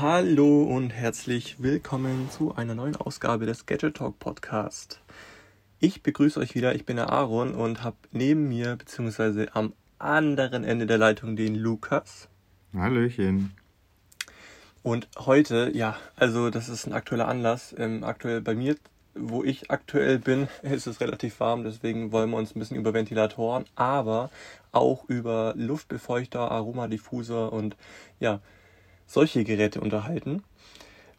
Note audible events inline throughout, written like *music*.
Hallo und herzlich willkommen zu einer neuen Ausgabe des Gadget Talk Podcast. Ich begrüße euch wieder, ich bin der Aaron und habe neben mir bzw. am anderen Ende der Leitung den Lukas. Hallöchen. Und heute, ja, also das ist ein aktueller Anlass. Ähm, aktuell bei mir, wo ich aktuell bin, *laughs* ist es relativ warm, deswegen wollen wir uns ein bisschen über Ventilatoren, aber auch über Luftbefeuchter, Aromadiffusor und ja, solche Geräte unterhalten,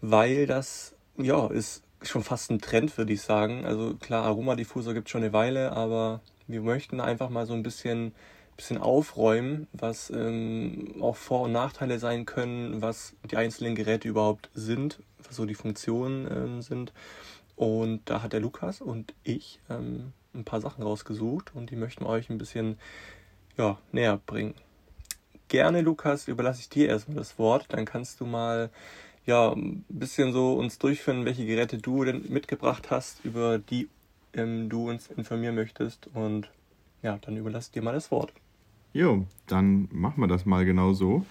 weil das ja ist schon fast ein Trend, würde ich sagen. Also klar, Aromadiffusor gibt es schon eine Weile, aber wir möchten einfach mal so ein bisschen, bisschen aufräumen, was ähm, auch Vor- und Nachteile sein können, was die einzelnen Geräte überhaupt sind, was so die Funktionen ähm, sind. Und da hat der Lukas und ich ähm, ein paar Sachen rausgesucht und die möchten wir euch ein bisschen ja, näher bringen gerne, Lukas, überlasse ich dir erstmal das Wort. Dann kannst du mal ja, ein bisschen so uns durchführen, welche Geräte du denn mitgebracht hast, über die ähm, du uns informieren möchtest. Und ja, dann überlasse ich dir mal das Wort. Jo, dann machen wir das mal genau so.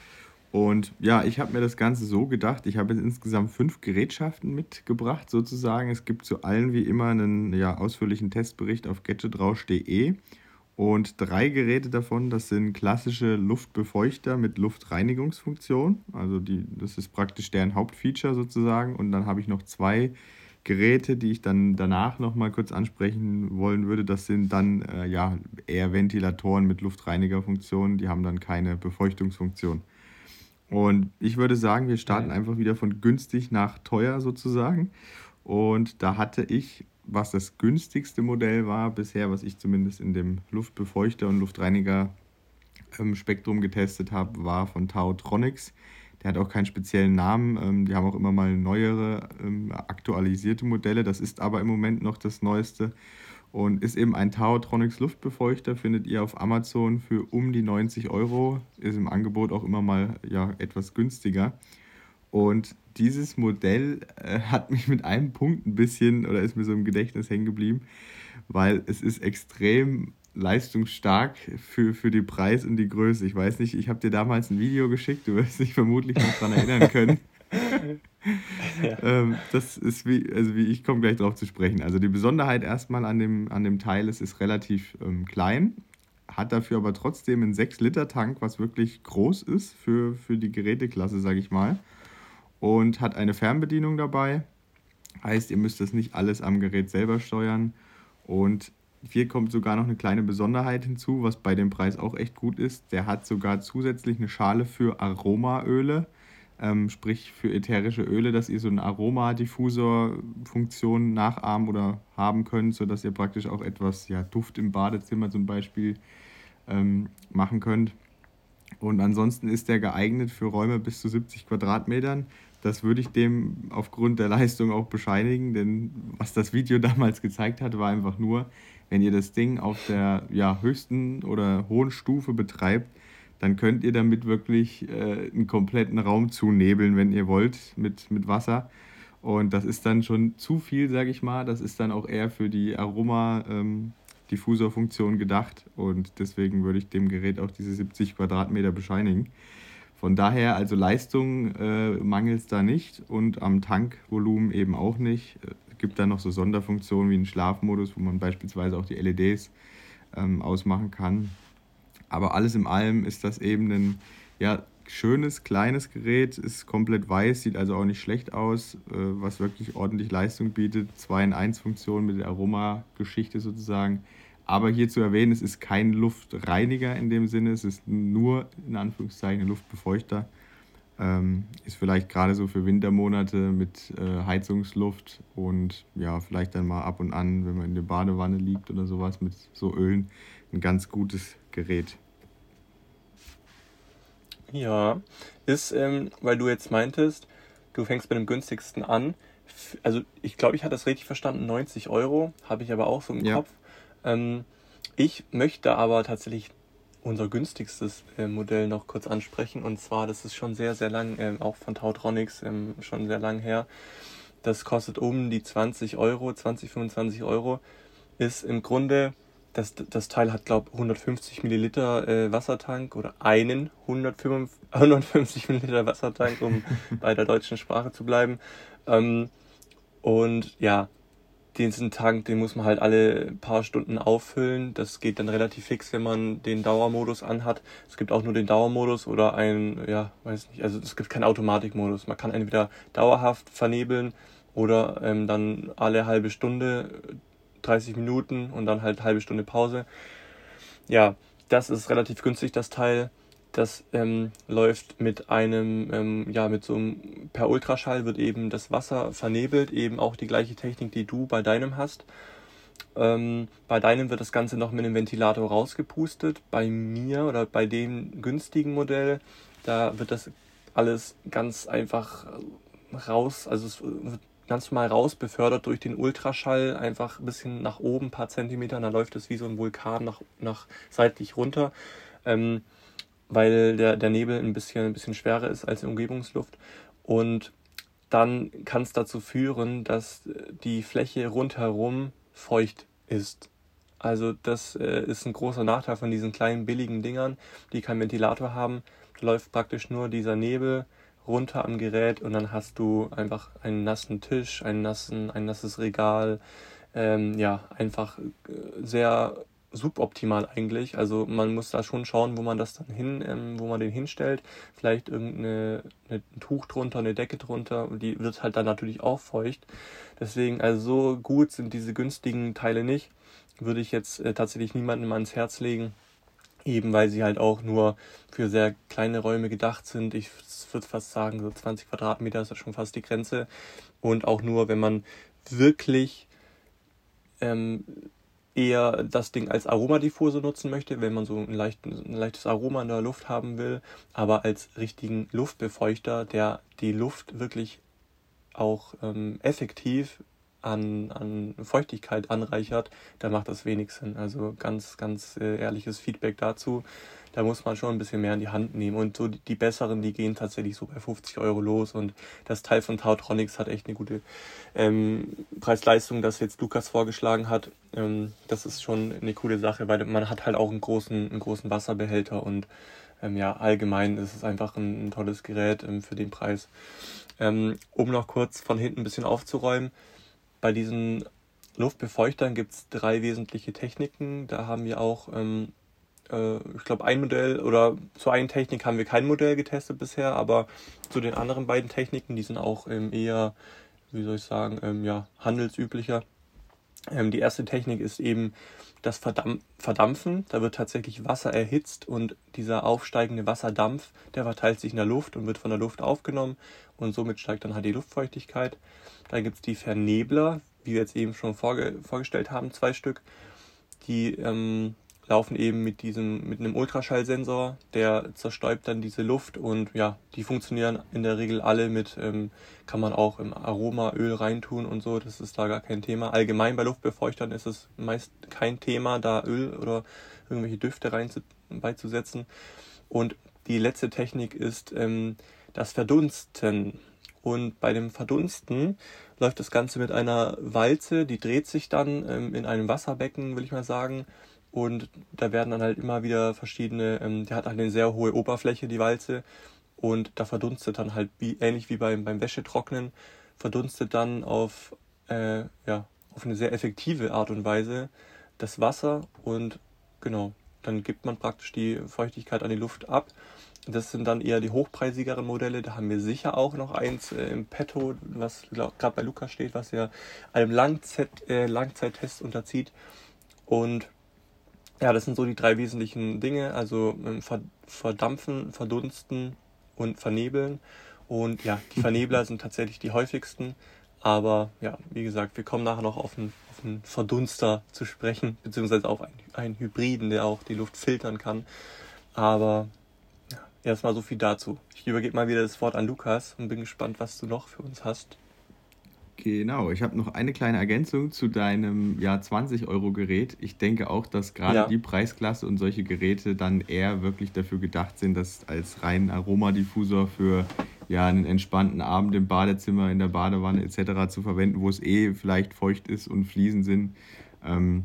Und ja, ich habe mir das Ganze so gedacht, ich habe jetzt insgesamt fünf Gerätschaften mitgebracht, sozusagen. Es gibt zu allen wie immer einen ja, ausführlichen Testbericht auf gadgetrausch.de. Und drei Geräte davon, das sind klassische Luftbefeuchter mit Luftreinigungsfunktion. Also die, das ist praktisch deren Hauptfeature sozusagen. Und dann habe ich noch zwei Geräte, die ich dann danach nochmal kurz ansprechen wollen würde. Das sind dann äh, ja eher Ventilatoren mit Luftreinigerfunktion. Die haben dann keine Befeuchtungsfunktion. Und ich würde sagen, wir starten einfach wieder von günstig nach teuer sozusagen. Und da hatte ich was das günstigste Modell war bisher, was ich zumindest in dem Luftbefeuchter und Luftreiniger ähm, Spektrum getestet habe, war von Tautronics. Der hat auch keinen speziellen Namen. Ähm, die haben auch immer mal neuere, ähm, aktualisierte Modelle. Das ist aber im Moment noch das neueste und ist eben ein Tautronics Luftbefeuchter. Findet ihr auf Amazon für um die 90 Euro. Ist im Angebot auch immer mal ja, etwas günstiger. Und dieses Modell äh, hat mich mit einem Punkt ein bisschen oder ist mir so im Gedächtnis hängen geblieben, weil es ist extrem leistungsstark für, für die Preis und die Größe. Ich weiß nicht, ich habe dir damals ein Video geschickt, du wirst dich vermutlich noch daran erinnern können. *laughs* ja. ähm, das ist wie, also wie ich komme gleich darauf zu sprechen. Also die Besonderheit erstmal an dem, an dem Teil, es ist relativ ähm, klein, hat dafür aber trotzdem einen 6-Liter-Tank, was wirklich groß ist für, für die Geräteklasse, sage ich mal und hat eine Fernbedienung dabei. Heißt, ihr müsst das nicht alles am Gerät selber steuern. Und hier kommt sogar noch eine kleine Besonderheit hinzu, was bei dem Preis auch echt gut ist. Der hat sogar zusätzlich eine Schale für Aromaöle, ähm, sprich für ätherische Öle, dass ihr so eine Aromadiffusor-Funktion nachahmen oder haben könnt, sodass ihr praktisch auch etwas ja, Duft im Badezimmer zum Beispiel ähm, machen könnt. Und ansonsten ist der geeignet für Räume bis zu 70 Quadratmetern. Das würde ich dem aufgrund der Leistung auch bescheinigen, denn was das Video *laughs* damals gezeigt hat, war einfach nur, wenn ihr das Ding auf der ja, höchsten oder hohen Stufe betreibt, dann könnt ihr damit wirklich äh, einen kompletten Raum zunebeln, wenn ihr wollt, mit, mit Wasser. Und das ist dann schon zu viel, sage ich mal. Das ist dann auch eher für die Aroma-Diffusor-Funktion ähm, gedacht. Und deswegen würde ich dem Gerät auch diese 70 Quadratmeter bescheinigen. Von daher, also Leistung äh, mangelt es da nicht und am Tankvolumen eben auch nicht. Es äh, gibt da noch so Sonderfunktionen wie einen Schlafmodus, wo man beispielsweise auch die LEDs ähm, ausmachen kann. Aber alles in allem ist das eben ein ja, schönes, kleines Gerät, ist komplett weiß, sieht also auch nicht schlecht aus, äh, was wirklich ordentlich Leistung bietet. 2 in 1 Funktion mit der Aromageschichte sozusagen aber hier zu erwähnen, es ist kein Luftreiniger in dem Sinne, es ist nur in Anführungszeichen ein Luftbefeuchter. Ähm, ist vielleicht gerade so für Wintermonate mit äh, Heizungsluft und ja, vielleicht dann mal ab und an, wenn man in der Badewanne liegt oder sowas mit so Ölen, ein ganz gutes Gerät. Ja, ist, ähm, weil du jetzt meintest, du fängst bei dem günstigsten an. Also ich glaube, ich hatte das richtig verstanden, 90 Euro, habe ich aber auch so im ja. Kopf. Ähm, ich möchte aber tatsächlich unser günstigstes äh, Modell noch kurz ansprechen. Und zwar, das ist schon sehr, sehr lang, äh, auch von Tautronics, äh, schon sehr lang her. Das kostet um die 20 Euro, 20, 25 Euro. Ist im Grunde das, das Teil hat, glaube ich, 150 Milliliter äh, Wassertank oder einen 155, 150 *laughs* Milliliter Wassertank, um *laughs* bei der deutschen Sprache zu bleiben. Ähm, und ja, diesen Tank, den muss man halt alle paar Stunden auffüllen. Das geht dann relativ fix, wenn man den Dauermodus anhat. Es gibt auch nur den Dauermodus oder ein, ja, weiß nicht, also es gibt keinen Automatikmodus. Man kann entweder dauerhaft vernebeln oder ähm, dann alle halbe Stunde 30 Minuten und dann halt halbe Stunde Pause. Ja, das ist relativ günstig, das Teil. Das ähm, läuft mit einem, ähm, ja, mit so einem, per Ultraschall wird eben das Wasser vernebelt, eben auch die gleiche Technik, die du bei deinem hast. Ähm, bei deinem wird das Ganze noch mit einem Ventilator rausgepustet. Bei mir oder bei dem günstigen Modell, da wird das alles ganz einfach raus, also es wird ganz normal raus befördert durch den Ultraschall, einfach ein bisschen nach oben, ein paar Zentimeter, und dann läuft es wie so ein Vulkan nach, nach seitlich runter. Ähm, weil der, der Nebel ein bisschen, ein bisschen schwerer ist als die Umgebungsluft. Und dann kann es dazu führen, dass die Fläche rundherum feucht ist. Also das äh, ist ein großer Nachteil von diesen kleinen billigen Dingern, die keinen Ventilator haben. Da läuft praktisch nur dieser Nebel runter am Gerät und dann hast du einfach einen nassen Tisch, einen nassen, ein nasses Regal. Ähm, ja, einfach äh, sehr suboptimal eigentlich. Also man muss da schon schauen, wo man das dann hin, ähm, wo man den hinstellt. Vielleicht irgendeine ein Tuch drunter, eine Decke drunter. Und die wird halt dann natürlich auch feucht. Deswegen, also so gut sind diese günstigen Teile nicht. Würde ich jetzt äh, tatsächlich niemandem ans Herz legen. Eben weil sie halt auch nur für sehr kleine Räume gedacht sind. Ich würde fast sagen, so 20 Quadratmeter ist ja schon fast die Grenze. Und auch nur, wenn man wirklich ähm, eher das Ding als Aromadiffuse nutzen möchte, wenn man so ein, leicht, ein leichtes Aroma in der Luft haben will, aber als richtigen Luftbefeuchter, der die Luft wirklich auch ähm, effektiv an, an Feuchtigkeit anreichert, da macht das wenig Sinn. Also ganz, ganz äh, ehrliches Feedback dazu da muss man schon ein bisschen mehr in die Hand nehmen. Und so die, besseren, die gehen tatsächlich so bei 50 Euro los. Und das Teil von Tautronics hat echt eine gute ähm, Preis-Leistung, das jetzt Lukas vorgeschlagen hat. Ähm, das ist schon eine coole Sache, weil man hat halt auch einen großen, einen großen Wasserbehälter und ähm, ja, allgemein ist es einfach ein, ein tolles Gerät ähm, für den Preis. Ähm, um noch kurz von hinten ein bisschen aufzuräumen, bei diesen Luftbefeuchtern gibt es drei wesentliche Techniken. Da haben wir auch ähm, äh, ich glaube, ein Modell oder zu einer Technik haben wir kein Modell getestet bisher, aber zu den anderen beiden Techniken, die sind auch ähm, eher, wie soll ich sagen, ähm, ja, handelsüblicher. Ähm, die erste Technik ist eben das Verdampf Verdampfen. Da wird tatsächlich Wasser erhitzt und dieser aufsteigende Wasserdampf, der verteilt sich in der Luft und wird von der Luft aufgenommen und somit steigt dann halt die Luftfeuchtigkeit. Dann gibt es die Vernebler, wie wir jetzt eben schon vorge vorgestellt haben, zwei Stück. Die ähm, laufen eben mit diesem, mit einem Ultraschallsensor, der zerstäubt dann diese Luft und ja, die funktionieren in der Regel alle mit, ähm, kann man auch im Aromaöl reintun und so, das ist da gar kein Thema. Allgemein bei Luftbefeuchtern ist es meist kein Thema, da Öl oder irgendwelche Düfte rein zu, beizusetzen. Und die letzte Technik ist ähm, das Verdunsten. Und bei dem Verdunsten läuft das Ganze mit einer Walze, die dreht sich dann ähm, in einem Wasserbecken, will ich mal sagen, und da werden dann halt immer wieder verschiedene, ähm, der hat halt eine sehr hohe Oberfläche, die Walze. Und da verdunstet dann halt, wie, ähnlich wie beim, beim Wäschetrocknen, verdunstet dann auf, äh, ja, auf eine sehr effektive Art und Weise das Wasser und genau, dann gibt man praktisch die Feuchtigkeit an die Luft ab. Das sind dann eher die hochpreisigeren Modelle. Da haben wir sicher auch noch eins äh, im Petto, was gerade bei Lukas steht, was ja einem Langzeit, äh, Langzeittest unterzieht. Und ja, das sind so die drei wesentlichen Dinge, also ähm, verdampfen, verdunsten und vernebeln. Und ja, die Vernebler *laughs* sind tatsächlich die häufigsten. Aber ja, wie gesagt, wir kommen nachher noch auf einen, auf einen Verdunster zu sprechen, beziehungsweise auf einen, einen Hybriden, der auch die Luft filtern kann. Aber ja, erstmal so viel dazu. Ich übergebe mal wieder das Wort an Lukas und bin gespannt, was du noch für uns hast. Genau, ich habe noch eine kleine Ergänzung zu deinem ja, 20-Euro-Gerät. Ich denke auch, dass gerade ja. die Preisklasse und solche Geräte dann eher wirklich dafür gedacht sind, das als reinen Aromadiffusor für ja, einen entspannten Abend im Badezimmer, in der Badewanne etc. zu verwenden, wo es eh vielleicht feucht ist und Fliesen sind. Ähm,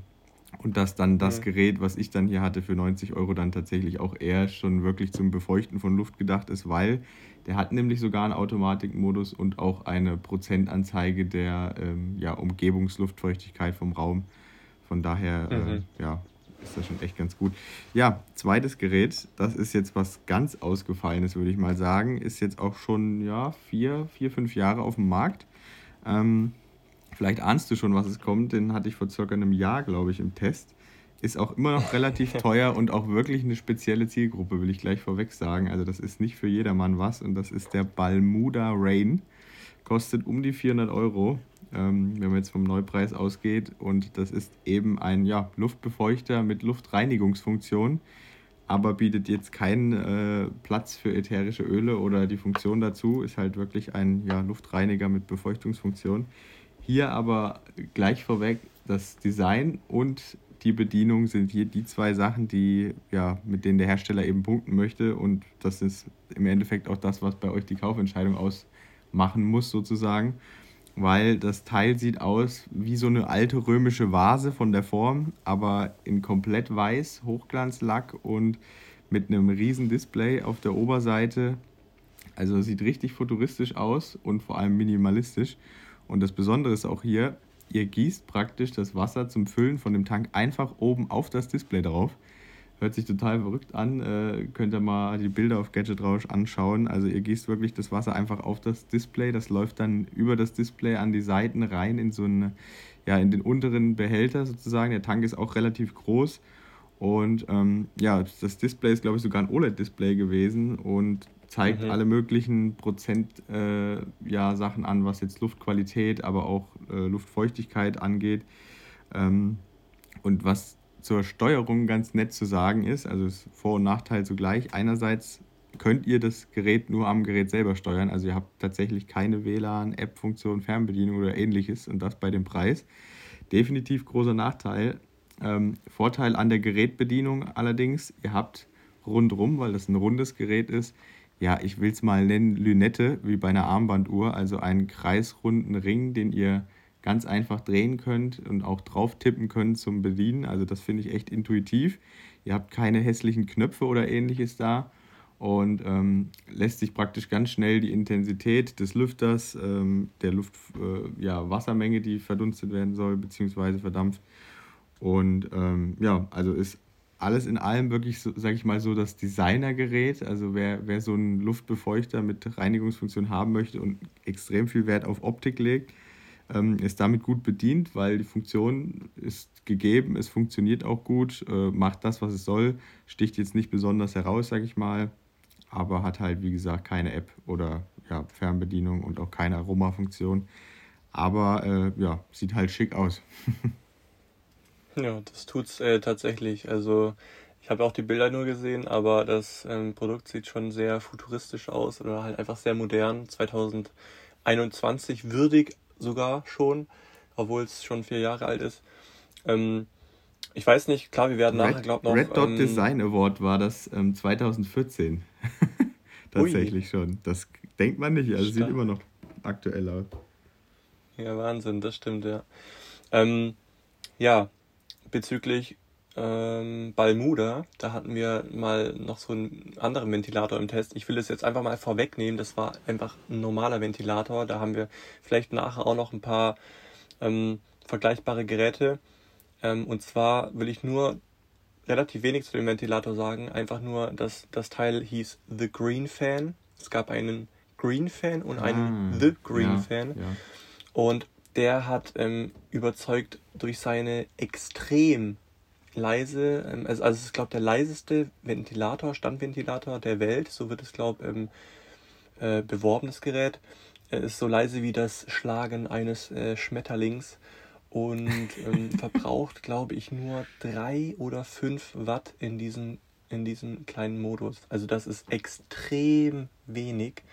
Und dass dann das. Gerät, was ich dann hier hatte für 90 Euro, dann tatsächlich auch eher schon wirklich zum Befeuchten von Luft gedacht ist, weil der hat nämlich sogar einen Automatikmodus und auch eine Prozentanzeige der ähm, ja, Umgebungsluftfeuchtigkeit vom Raum. Von daher, äh, mhm. äh, ja, ist das schon echt ganz gut. Ja, zweites Gerät, das ist jetzt was ganz Ausgefallenes, würde ich mal sagen. Ist jetzt auch schon, ja, vier, vier, fünf Jahre auf dem Markt. Ähm, vielleicht ahnst du schon, was es kommt. Den hatte ich vor circa einem Jahr, glaube ich, im Test. Ist auch immer noch relativ *laughs* teuer und auch wirklich eine spezielle Zielgruppe, will ich gleich vorweg sagen. Also das ist nicht für jedermann was und das ist der Balmuda Rain. Kostet um die 400 Euro ähm, wenn man jetzt vom Neupreis ausgeht. Und das ist eben ein ja, Luftbefeuchter mit Luftreinigungsfunktion, aber bietet jetzt keinen äh, Platz für ätherische Öle oder die Funktion dazu. Ist halt wirklich ein ja, Luftreiniger mit Befeuchtungsfunktion. Hier aber gleich vorweg, das Design und die Bedienung sind hier die zwei Sachen, die, ja, mit denen der Hersteller eben punkten möchte. Und das ist im Endeffekt auch das, was bei euch die Kaufentscheidung ausmachen muss, sozusagen weil das Teil sieht aus wie so eine alte römische Vase von der Form, aber in komplett weiß, Hochglanzlack und mit einem riesen Display auf der Oberseite. Also sieht richtig futuristisch aus und vor allem minimalistisch. Und das Besondere ist auch hier, ihr gießt praktisch das Wasser zum Füllen von dem Tank einfach oben auf das Display drauf. Hört sich total verrückt an. Äh, könnt ihr mal die Bilder auf Gadget Rausch anschauen. Also ihr gießt wirklich das Wasser einfach auf das Display. Das läuft dann über das Display an die Seiten rein in so eine, ja, in den unteren Behälter sozusagen. Der Tank ist auch relativ groß. Und ähm, ja, das Display ist, glaube ich, sogar ein OLED-Display gewesen und zeigt mhm. alle möglichen Prozent äh, ja, Sachen an, was jetzt Luftqualität, aber auch äh, Luftfeuchtigkeit angeht. Ähm, und was zur Steuerung ganz nett zu sagen ist, also ist Vor- und Nachteil zugleich. Einerseits könnt ihr das Gerät nur am Gerät selber steuern, also ihr habt tatsächlich keine WLAN, App-Funktion, Fernbedienung oder ähnliches und das bei dem Preis. Definitiv großer Nachteil. Ähm, Vorteil an der Gerätbedienung allerdings, ihr habt rundrum, weil das ein rundes Gerät ist, ja, ich will es mal nennen, Lünette, wie bei einer Armbanduhr, also einen kreisrunden Ring, den ihr ganz einfach drehen könnt und auch drauf tippen könnt zum Bedienen. Also das finde ich echt intuitiv. Ihr habt keine hässlichen Knöpfe oder ähnliches da und ähm, lässt sich praktisch ganz schnell die Intensität des Lüfters, ähm, der Luft, äh, ja, Wassermenge, die verdunstet werden soll, beziehungsweise verdampft. Und ähm, ja, also ist alles in allem wirklich, so, sage ich mal, so das Designergerät. Also wer, wer so einen Luftbefeuchter mit Reinigungsfunktion haben möchte und extrem viel Wert auf Optik legt, ähm, ist damit gut bedient, weil die Funktion ist gegeben, es funktioniert auch gut, äh, macht das, was es soll, sticht jetzt nicht besonders heraus, sage ich mal, aber hat halt, wie gesagt, keine App oder ja, Fernbedienung und auch keine Aromafunktion. Aber äh, ja, sieht halt schick aus. *laughs* ja, das tut's äh, tatsächlich. Also ich habe auch die Bilder nur gesehen, aber das ähm, Produkt sieht schon sehr futuristisch aus oder halt einfach sehr modern, 2021 würdig sogar schon, obwohl es schon vier Jahre alt ist. Ähm, ich weiß nicht, klar, wir werden Red, nachher, glaube ich, noch. Red Dot ähm, Design Award war das ähm, 2014. *laughs* Tatsächlich ui. schon. Das denkt man nicht, also Stark. sieht immer noch aktuell aus. Ja, Wahnsinn, das stimmt, ja. Ähm, ja, bezüglich ähm, Balmuda, da hatten wir mal noch so einen anderen Ventilator im Test. Ich will es jetzt einfach mal vorwegnehmen, das war einfach ein normaler Ventilator. Da haben wir vielleicht nachher auch noch ein paar ähm, vergleichbare Geräte. Ähm, und zwar will ich nur relativ wenig zu dem Ventilator sagen. Einfach nur, dass das Teil hieß The Green Fan. Es gab einen Green Fan und einen ah, The Green ja, Fan. Ja. Und der hat ähm, überzeugt durch seine extrem leise, ähm, also, also es ist, glaube ich, der leiseste Ventilator, Standventilator der Welt, so wird es, glaube ich, ähm, äh, beworbenes Gerät. Er ist so leise wie das Schlagen eines äh, Schmetterlings und ähm, *laughs* verbraucht, glaube ich, nur drei oder fünf Watt in diesem, in diesem kleinen Modus. Also das ist extrem wenig.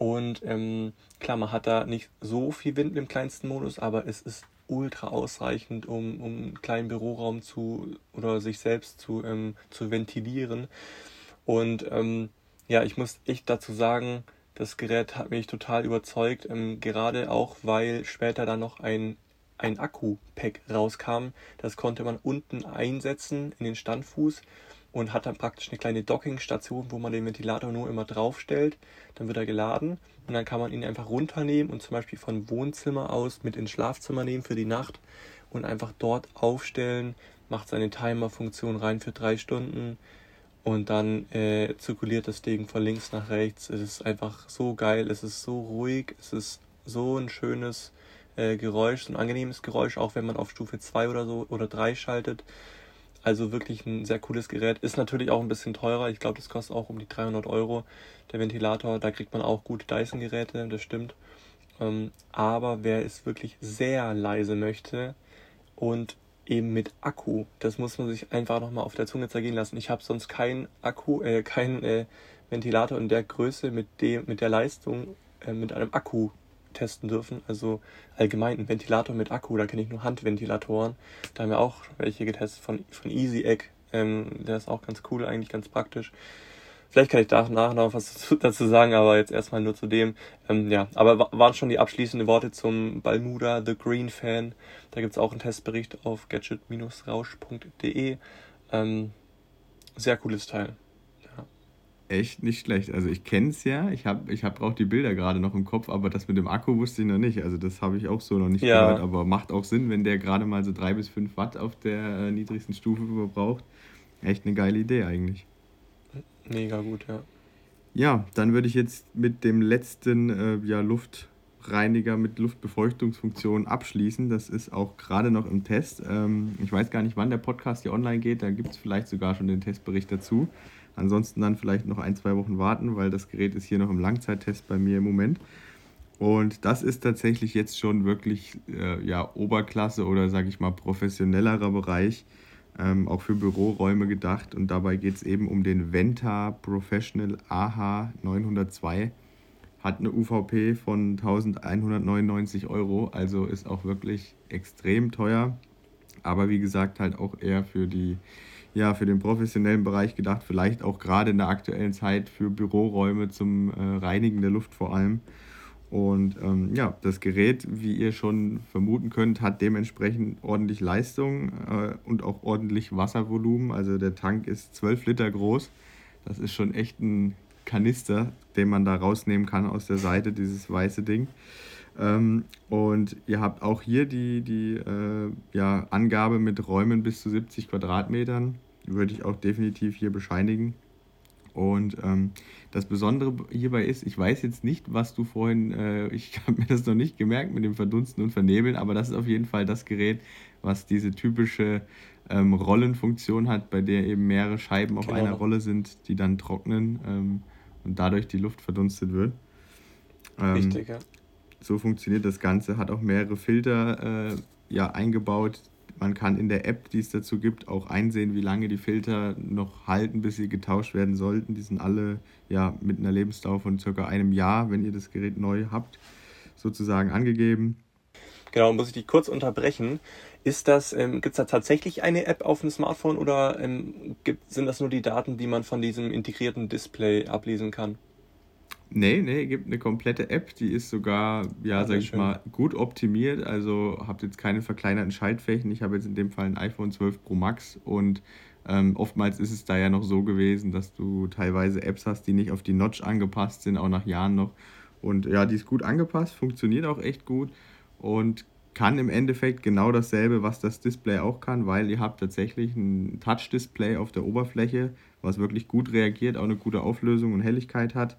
Und ähm, klar, man hat da nicht so viel Wind im kleinsten Modus, aber es ist ultra ausreichend, um, um einen kleinen Büroraum zu oder sich selbst zu, ähm, zu ventilieren. Und ähm, ja, ich muss echt dazu sagen, das Gerät hat mich total überzeugt, ähm, gerade auch, weil später dann noch ein ein Akku-Pack rauskam. Das konnte man unten einsetzen in den Standfuß und hat dann praktisch eine kleine Dockingstation, wo man den Ventilator nur immer draufstellt. Dann wird er geladen und dann kann man ihn einfach runternehmen und zum Beispiel von Wohnzimmer aus mit ins Schlafzimmer nehmen für die Nacht und einfach dort aufstellen, macht seine Timer-Funktion rein für drei Stunden und dann äh, zirkuliert das Ding von links nach rechts. Es ist einfach so geil, es ist so ruhig, es ist so ein schönes äh, Geräusch, so ein angenehmes Geräusch, auch wenn man auf Stufe 2 oder so oder 3 schaltet. Also wirklich ein sehr cooles Gerät. Ist natürlich auch ein bisschen teurer. Ich glaube, das kostet auch um die 300 Euro. Der Ventilator, da kriegt man auch gute Dyson-Geräte, das stimmt. Ähm, aber wer es wirklich sehr leise möchte und eben mit Akku, das muss man sich einfach nochmal auf der Zunge zergehen lassen. Ich habe sonst keinen Akku, äh, keinen äh, Ventilator in der Größe mit dem, mit der Leistung, äh, mit einem Akku testen dürfen. Also allgemein ein Ventilator mit Akku, da kenne ich nur Handventilatoren. Da haben wir auch welche getestet von, von Easy Egg. Ähm, der ist auch ganz cool, eigentlich ganz praktisch. Vielleicht kann ich danach noch was *laughs* dazu sagen, aber jetzt erstmal nur zu dem. Ähm, ja, aber waren schon die abschließenden Worte zum Balmuda The Green Fan. Da gibt es auch einen Testbericht auf gadget-rausch.de. Ähm, sehr cooles Teil echt nicht schlecht. Also ich kenne es ja, ich habe ich hab auch die Bilder gerade noch im Kopf, aber das mit dem Akku wusste ich noch nicht. Also das habe ich auch so noch nicht ja. gehört, aber macht auch Sinn, wenn der gerade mal so drei bis fünf Watt auf der äh, niedrigsten Stufe verbraucht. Echt eine geile Idee eigentlich. Mega gut, ja. Ja, dann würde ich jetzt mit dem letzten äh, ja, Luftreiniger mit Luftbefeuchtungsfunktion abschließen. Das ist auch gerade noch im Test. Ähm, ich weiß gar nicht, wann der Podcast hier online geht. Da gibt es vielleicht sogar schon den Testbericht dazu. Ansonsten dann vielleicht noch ein, zwei Wochen warten, weil das Gerät ist hier noch im Langzeittest bei mir im Moment. Und das ist tatsächlich jetzt schon wirklich äh, ja, Oberklasse oder sage ich mal professionellerer Bereich, ähm, auch für Büroräume gedacht. Und dabei geht es eben um den Venta Professional AH 902. Hat eine UVP von 1199 Euro, also ist auch wirklich extrem teuer. Aber wie gesagt, halt auch eher für die ja, für den professionellen Bereich gedacht, vielleicht auch gerade in der aktuellen Zeit für Büroräume zum äh, Reinigen der Luft vor allem. Und ähm, ja, das Gerät, wie ihr schon vermuten könnt, hat dementsprechend ordentlich Leistung äh, und auch ordentlich Wasservolumen. Also der Tank ist 12 Liter groß. Das ist schon echt ein Kanister, den man da rausnehmen kann aus der Seite, dieses weiße Ding. Ähm, und ihr habt auch hier die, die äh, ja, Angabe mit Räumen bis zu 70 Quadratmetern. Würde ich auch definitiv hier bescheinigen. Und ähm, das Besondere hierbei ist, ich weiß jetzt nicht, was du vorhin, äh, ich *laughs* habe mir das noch nicht gemerkt mit dem Verdunsten und Vernebeln, aber das ist auf jeden Fall das Gerät, was diese typische ähm, Rollenfunktion hat, bei der eben mehrere Scheiben auf genau. einer Rolle sind, die dann trocknen ähm, und dadurch die Luft verdunstet wird. Ähm, Richtig, ja so funktioniert das Ganze, hat auch mehrere Filter äh, ja, eingebaut. Man kann in der App, die es dazu gibt, auch einsehen, wie lange die Filter noch halten, bis sie getauscht werden sollten. Die sind alle ja, mit einer Lebensdauer von circa einem Jahr, wenn ihr das Gerät neu habt, sozusagen angegeben. Genau, muss ich dich kurz unterbrechen. Ist das, ähm, gibt es da tatsächlich eine App auf dem Smartphone oder ähm, gibt, sind das nur die Daten, die man von diesem integrierten Display ablesen kann? Nee, nee, gibt eine komplette App, die ist sogar, ja, ah, sag ich schön. mal, gut optimiert. Also habt jetzt keine verkleinerten Schaltflächen. Ich habe jetzt in dem Fall ein iPhone 12 Pro Max und ähm, oftmals ist es da ja noch so gewesen, dass du teilweise Apps hast, die nicht auf die Notch angepasst sind, auch nach Jahren noch. Und ja, die ist gut angepasst, funktioniert auch echt gut und kann im Endeffekt genau dasselbe, was das Display auch kann, weil ihr habt tatsächlich ein Touch-Display auf der Oberfläche, was wirklich gut reagiert, auch eine gute Auflösung und Helligkeit hat.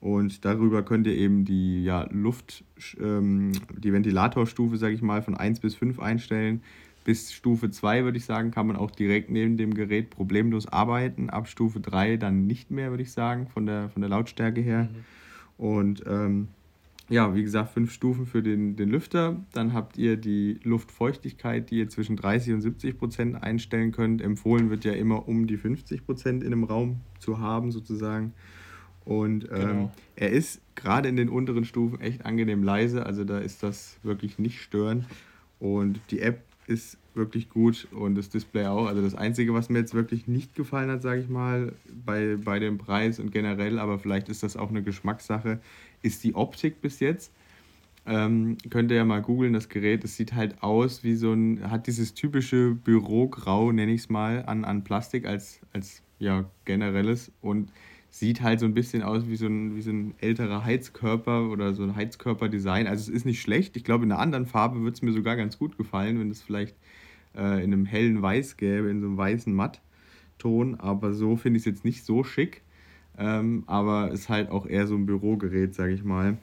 Und darüber könnt ihr eben die ja, Luft, ähm, die Ventilatorstufe, sage ich mal, von 1 bis 5 einstellen. Bis Stufe 2, würde ich sagen, kann man auch direkt neben dem Gerät problemlos arbeiten. Ab Stufe 3 dann nicht mehr, würde ich sagen, von der, von der Lautstärke her. Mhm. Und ähm, ja, wie gesagt, fünf Stufen für den, den Lüfter. Dann habt ihr die Luftfeuchtigkeit, die ihr zwischen 30 und 70 Prozent einstellen könnt. Empfohlen wird ja immer um die 50 Prozent in einem Raum zu haben, sozusagen. Und ähm, genau. er ist gerade in den unteren Stufen echt angenehm leise, also da ist das wirklich nicht störend. Und die App ist wirklich gut und das Display auch. Also das Einzige, was mir jetzt wirklich nicht gefallen hat, sage ich mal, bei, bei dem Preis und generell, aber vielleicht ist das auch eine Geschmackssache, ist die Optik bis jetzt. Ähm, könnt ihr ja mal googeln, das Gerät. Es sieht halt aus wie so ein, hat dieses typische Bürograu, nenne ich es mal, an, an Plastik als, als ja, generelles und sieht halt so ein bisschen aus wie so ein, wie so ein älterer Heizkörper oder so ein Heizkörperdesign. Also es ist nicht schlecht. Ich glaube, in einer anderen Farbe würde es mir sogar ganz gut gefallen, wenn es vielleicht äh, in einem hellen Weiß gäbe, in so einem weißen Mattton. Aber so finde ich es jetzt nicht so schick. Ähm, aber ist halt auch eher so ein Bürogerät, sage ich mal.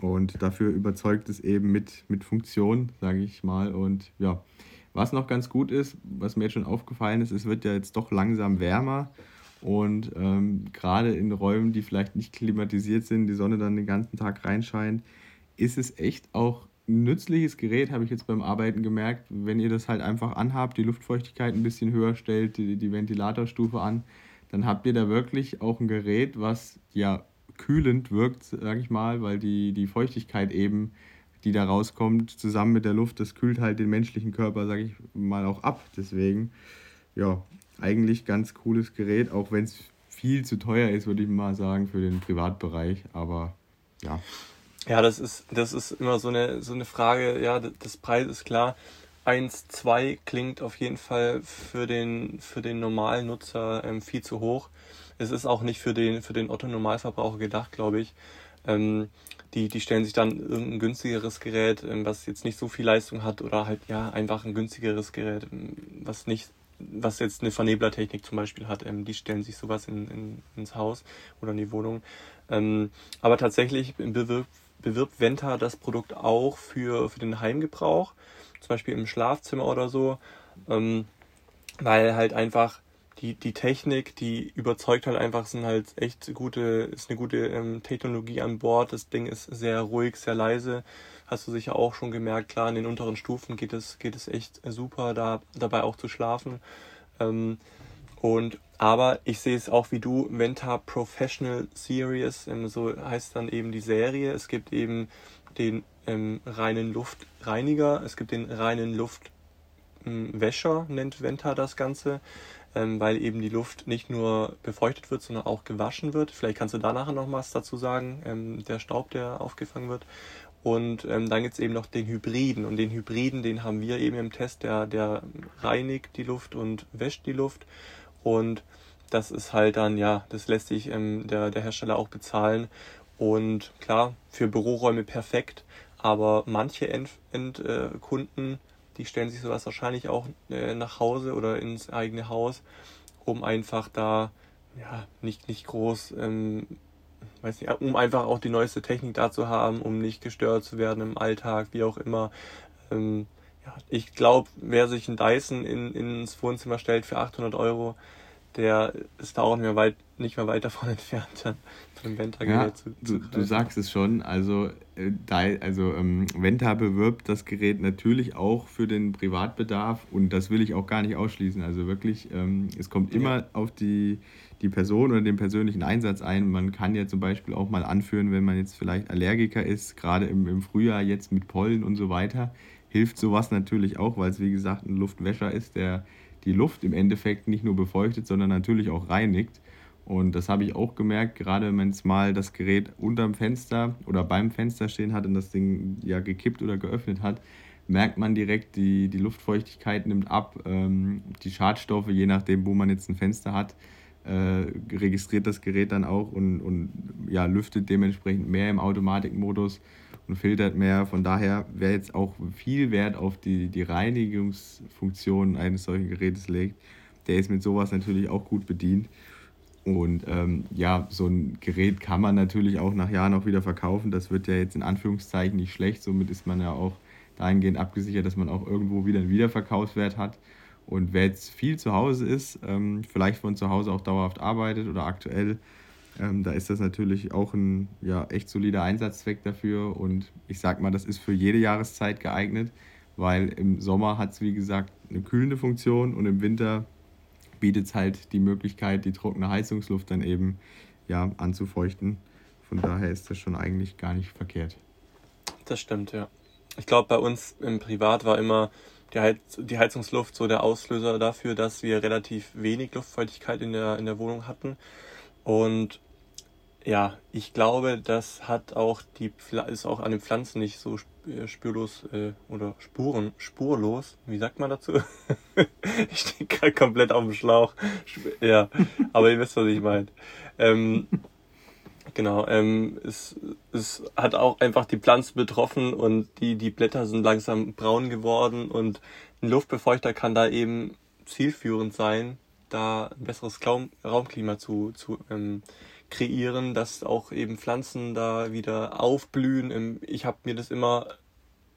Und dafür überzeugt es eben mit, mit Funktion, sage ich mal. Und ja, was noch ganz gut ist, was mir jetzt schon aufgefallen ist, es wird ja jetzt doch langsam wärmer. Und ähm, gerade in Räumen, die vielleicht nicht klimatisiert sind, die Sonne dann den ganzen Tag reinscheint, ist es echt auch ein nützliches Gerät, habe ich jetzt beim Arbeiten gemerkt. Wenn ihr das halt einfach anhabt, die Luftfeuchtigkeit ein bisschen höher stellt, die, die Ventilatorstufe an, dann habt ihr da wirklich auch ein Gerät, was ja kühlend wirkt, sage ich mal, weil die, die Feuchtigkeit eben, die da rauskommt, zusammen mit der Luft, das kühlt halt den menschlichen Körper, sage ich mal, auch ab. Deswegen, ja, eigentlich ganz cooles Gerät, auch wenn es viel zu teuer ist, würde ich mal sagen, für den Privatbereich. Aber ja. Ja, das ist, das ist immer so eine, so eine Frage, ja, das Preis ist klar. 1, 2 klingt auf jeden Fall für den, für den normalen Nutzer ähm, viel zu hoch. Es ist auch nicht für den, für den Otto-Normalverbraucher gedacht, glaube ich. Ähm, die, die stellen sich dann irgendein günstigeres Gerät, ähm, was jetzt nicht so viel Leistung hat oder halt ja einfach ein günstigeres Gerät, ähm, was nicht, was jetzt eine Verneblertechnik zum Beispiel hat, ähm, die stellen sich sowas in, in, ins Haus oder in die Wohnung. Ähm, aber tatsächlich bewirbt, bewirbt Venta das Produkt auch für, für den Heimgebrauch, zum Beispiel im Schlafzimmer oder so, ähm, weil halt einfach die, die Technik, die überzeugt halt einfach, sind halt echt gute, ist eine gute ähm, Technologie an Bord. Das Ding ist sehr ruhig, sehr leise. Hast du sicher auch schon gemerkt, klar, in den unteren Stufen geht es, geht es echt super, da dabei auch zu schlafen. Ähm, und aber ich sehe es auch wie du, Venta Professional Series, ähm, so heißt dann eben die Serie. Es gibt eben den ähm, reinen Luftreiniger, es gibt den reinen Luftwäscher, nennt Venta das Ganze ähm, weil eben die Luft nicht nur befeuchtet wird, sondern auch gewaschen wird. Vielleicht kannst du da nachher noch was dazu sagen, ähm, der Staub, der aufgefangen wird. Und ähm, dann gibt es eben noch den Hybriden. Und den Hybriden, den haben wir eben im Test, der, der reinigt die Luft und wäscht die Luft. Und das ist halt dann, ja, das lässt sich ähm, der, der Hersteller auch bezahlen. Und klar, für Büroräume perfekt. Aber manche Endkunden End, äh, die stellen sich sowas wahrscheinlich auch äh, nach Hause oder ins eigene Haus, um einfach da ja nicht nicht groß ähm, weiß nicht, um einfach auch die neueste Technik da zu haben, um nicht gestört zu werden im Alltag, wie auch immer. Ähm, ja, ich glaube, wer sich einen Dyson in, ins Wohnzimmer stellt für 800 Euro, der ist da auch nicht mehr weit, nicht mehr weit davon *laughs* entfernt, dann von Venta ja, zu, zu du, du, sagst es schon, also, äh, also ähm, Venta bewirbt das Gerät natürlich auch für den Privatbedarf und das will ich auch gar nicht ausschließen. Also wirklich, ähm, es kommt immer ja. auf die, die Person oder den persönlichen Einsatz ein. Man kann ja zum Beispiel auch mal anführen, wenn man jetzt vielleicht Allergiker ist, gerade im, im Frühjahr jetzt mit Pollen und so weiter, hilft sowas natürlich auch, weil es wie gesagt ein Luftwäscher ist, der die Luft im Endeffekt nicht nur befeuchtet, sondern natürlich auch reinigt. Und das habe ich auch gemerkt, gerade wenn jetzt mal das Gerät unterm Fenster oder beim Fenster stehen hat und das Ding ja gekippt oder geöffnet hat, merkt man direkt, die, die Luftfeuchtigkeit nimmt ab, ähm, die Schadstoffe, je nachdem, wo man jetzt ein Fenster hat, äh, registriert das Gerät dann auch und, und ja, lüftet dementsprechend mehr im Automatikmodus und filtert mehr. Von daher, wer jetzt auch viel Wert auf die, die Reinigungsfunktion eines solchen Gerätes legt, der ist mit sowas natürlich auch gut bedient. Und ähm, ja, so ein Gerät kann man natürlich auch nach Jahren auch wieder verkaufen. Das wird ja jetzt in Anführungszeichen nicht schlecht. Somit ist man ja auch dahingehend abgesichert, dass man auch irgendwo wieder einen Wiederverkaufswert hat. Und wer jetzt viel zu Hause ist, ähm, vielleicht von zu Hause auch dauerhaft arbeitet oder aktuell ähm, da ist das natürlich auch ein ja, echt solider Einsatzzweck dafür und ich sag mal, das ist für jede Jahreszeit geeignet, weil im Sommer hat es wie gesagt eine kühlende Funktion und im Winter bietet es halt die Möglichkeit, die trockene Heizungsluft dann eben ja, anzufeuchten. Von daher ist das schon eigentlich gar nicht verkehrt. Das stimmt, ja. Ich glaube, bei uns im Privat war immer die, Heiz die Heizungsluft so der Auslöser dafür, dass wir relativ wenig Luftfeuchtigkeit in der, in der Wohnung hatten. Und ja, ich glaube, das hat auch die ist auch an den Pflanzen nicht so äh, spürlos äh, oder Spuren spurlos. Wie sagt man dazu? *laughs* ich stehe gerade komplett auf dem Schlauch. Ja, aber ihr wisst, was ich meine. Ähm, genau, ähm, es, es hat auch einfach die Pflanze betroffen und die, die Blätter sind langsam braun geworden und ein Luftbefeuchter kann da eben zielführend sein, da ein besseres Raumklima zu, zu ähm, kreieren, dass auch eben Pflanzen da wieder aufblühen. Ich habe mir das immer,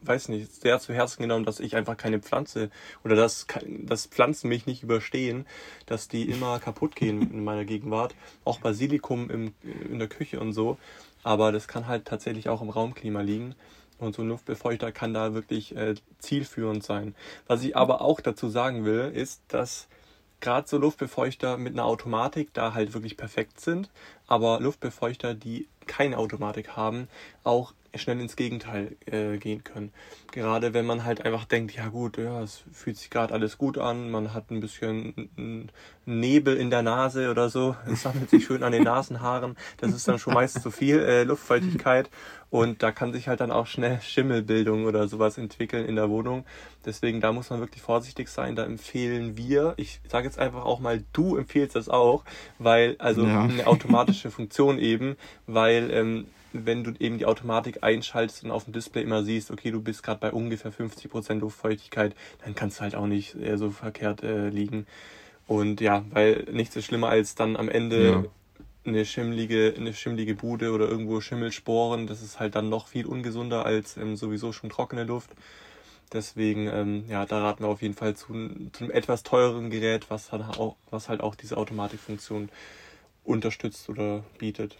weiß nicht, sehr zu Herzen genommen, dass ich einfach keine Pflanze oder dass, dass Pflanzen mich nicht überstehen, dass die immer kaputt gehen in meiner Gegenwart. Auch Basilikum im, in der Küche und so. Aber das kann halt tatsächlich auch im Raumklima liegen. Und so ein Luftbefeuchter kann da wirklich äh, zielführend sein. Was ich aber auch dazu sagen will, ist, dass gerade so Luftbefeuchter mit einer Automatik da halt wirklich perfekt sind, aber Luftbefeuchter, die keine Automatik haben, auch schnell ins Gegenteil äh, gehen können. Gerade wenn man halt einfach denkt, ja gut, ja, es fühlt sich gerade alles gut an, man hat ein bisschen Nebel in der Nase oder so, *laughs* es sammelt sich schön an den Nasenhaaren, das ist dann schon meist zu viel äh, Luftfeuchtigkeit und da kann sich halt dann auch schnell Schimmelbildung oder sowas entwickeln in der Wohnung. Deswegen da muss man wirklich vorsichtig sein. Da empfehlen wir, ich sage jetzt einfach auch mal, du empfiehlst das auch, weil also ja. eine automatische Funktion eben, weil ähm, wenn du eben die Automatik einschaltest und auf dem Display immer siehst, okay, du bist gerade bei ungefähr 50% Luftfeuchtigkeit, dann kannst du halt auch nicht äh, so verkehrt äh, liegen. Und ja, weil nichts ist schlimmer als dann am Ende ja. eine schimmlige, eine schimmlige Bude oder irgendwo Schimmelsporen. Das ist halt dann noch viel ungesunder als ähm, sowieso schon trockene Luft. Deswegen, ähm, ja, da raten wir auf jeden Fall zu, zu einem etwas teureren Gerät, was halt auch, was halt auch diese Automatikfunktion unterstützt oder bietet.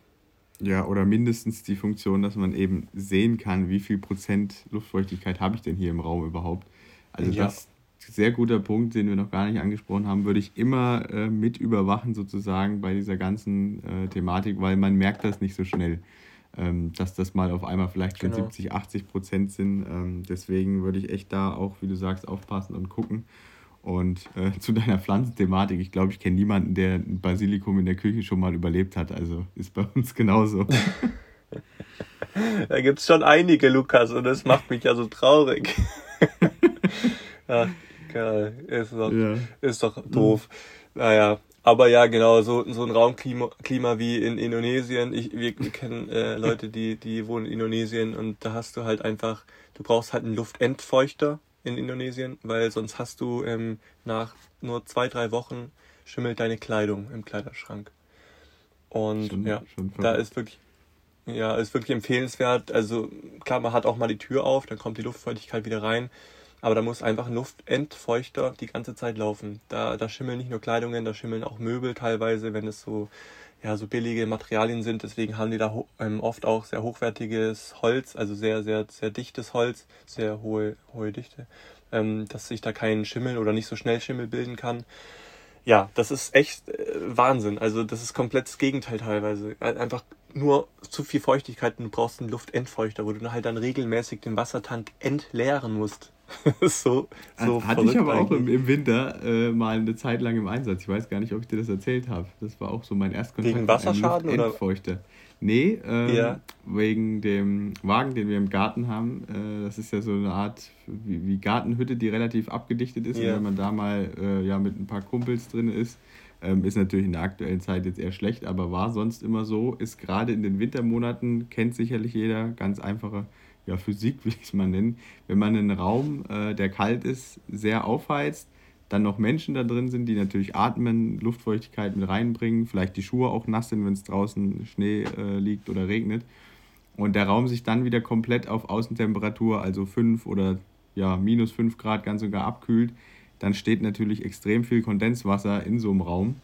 Ja, oder mindestens die Funktion, dass man eben sehen kann, wie viel Prozent Luftfeuchtigkeit habe ich denn hier im Raum überhaupt. Also ja. das ist ein sehr guter Punkt, den wir noch gar nicht angesprochen haben, würde ich immer äh, mit überwachen sozusagen bei dieser ganzen äh, Thematik, weil man merkt das nicht so schnell, ähm, dass das mal auf einmal vielleicht schon genau. 70, 80 Prozent sind. Ähm, deswegen würde ich echt da auch, wie du sagst, aufpassen und gucken. Und äh, *laughs* zu deiner Pflanzenthematik, ich glaube, ich kenne niemanden, der ein Basilikum in der Küche schon mal überlebt hat. Also ist bei uns genauso. *laughs* da gibt es schon einige, Lukas, und das macht mich ja so traurig. *laughs* Ach, geil. Ist doch, ja. ist doch doof. Naja, aber ja, genau, so, so ein Raumklima Klima wie in Indonesien. Ich, wir, wir kennen äh, Leute, die, die wohnen in Indonesien und da hast du halt einfach, du brauchst halt einen Luftentfeuchter in Indonesien, weil sonst hast du ähm, nach nur zwei, drei Wochen schimmelt deine Kleidung im Kleiderschrank. Und schon, ja, schon da ist wirklich, ja, ist wirklich empfehlenswert. Also klar, man hat auch mal die Tür auf, dann kommt die Luftfeuchtigkeit wieder rein. Aber da muss einfach ein Luftentfeuchter die ganze Zeit laufen. Da, da schimmeln nicht nur Kleidungen, da schimmeln auch Möbel teilweise, wenn es so ja, so billige Materialien sind. Deswegen haben die da ähm, oft auch sehr hochwertiges Holz, also sehr, sehr, sehr dichtes Holz, sehr hohe, hohe Dichte, ähm, dass sich da kein Schimmel oder nicht so schnell Schimmel bilden kann. Ja, das ist echt äh, Wahnsinn. Also das ist komplett das Gegenteil teilweise. Einfach nur zu viel Feuchtigkeit und du brauchst einen Luftentfeuchter, wo du halt dann regelmäßig den Wassertank entleeren musst. *laughs* so, so Hatte ich aber auch im, im Winter äh, mal eine Zeit lang im Einsatz. Ich weiß gar nicht, ob ich dir das erzählt habe. Das war auch so mein Erstkontakt. Wegen Wasserschaden oder? Nee, ähm, ja. wegen dem Wagen, den wir im Garten haben. Äh, das ist ja so eine Art wie, wie Gartenhütte, die relativ abgedichtet ist. Ja. Und wenn man da mal äh, ja, mit ein paar Kumpels drin ist, ähm, ist natürlich in der aktuellen Zeit jetzt eher schlecht, aber war sonst immer so. Ist gerade in den Wintermonaten, kennt sicherlich jeder, ganz einfache ja, Physik will ich es mal nennen, wenn man einen Raum, äh, der kalt ist, sehr aufheizt, dann noch Menschen da drin sind, die natürlich atmen, Luftfeuchtigkeit mit reinbringen, vielleicht die Schuhe auch nass sind, wenn es draußen Schnee äh, liegt oder regnet. Und der Raum sich dann wieder komplett auf Außentemperatur, also 5 oder ja, minus 5 Grad ganz sogar abkühlt, dann steht natürlich extrem viel Kondenswasser in so einem Raum.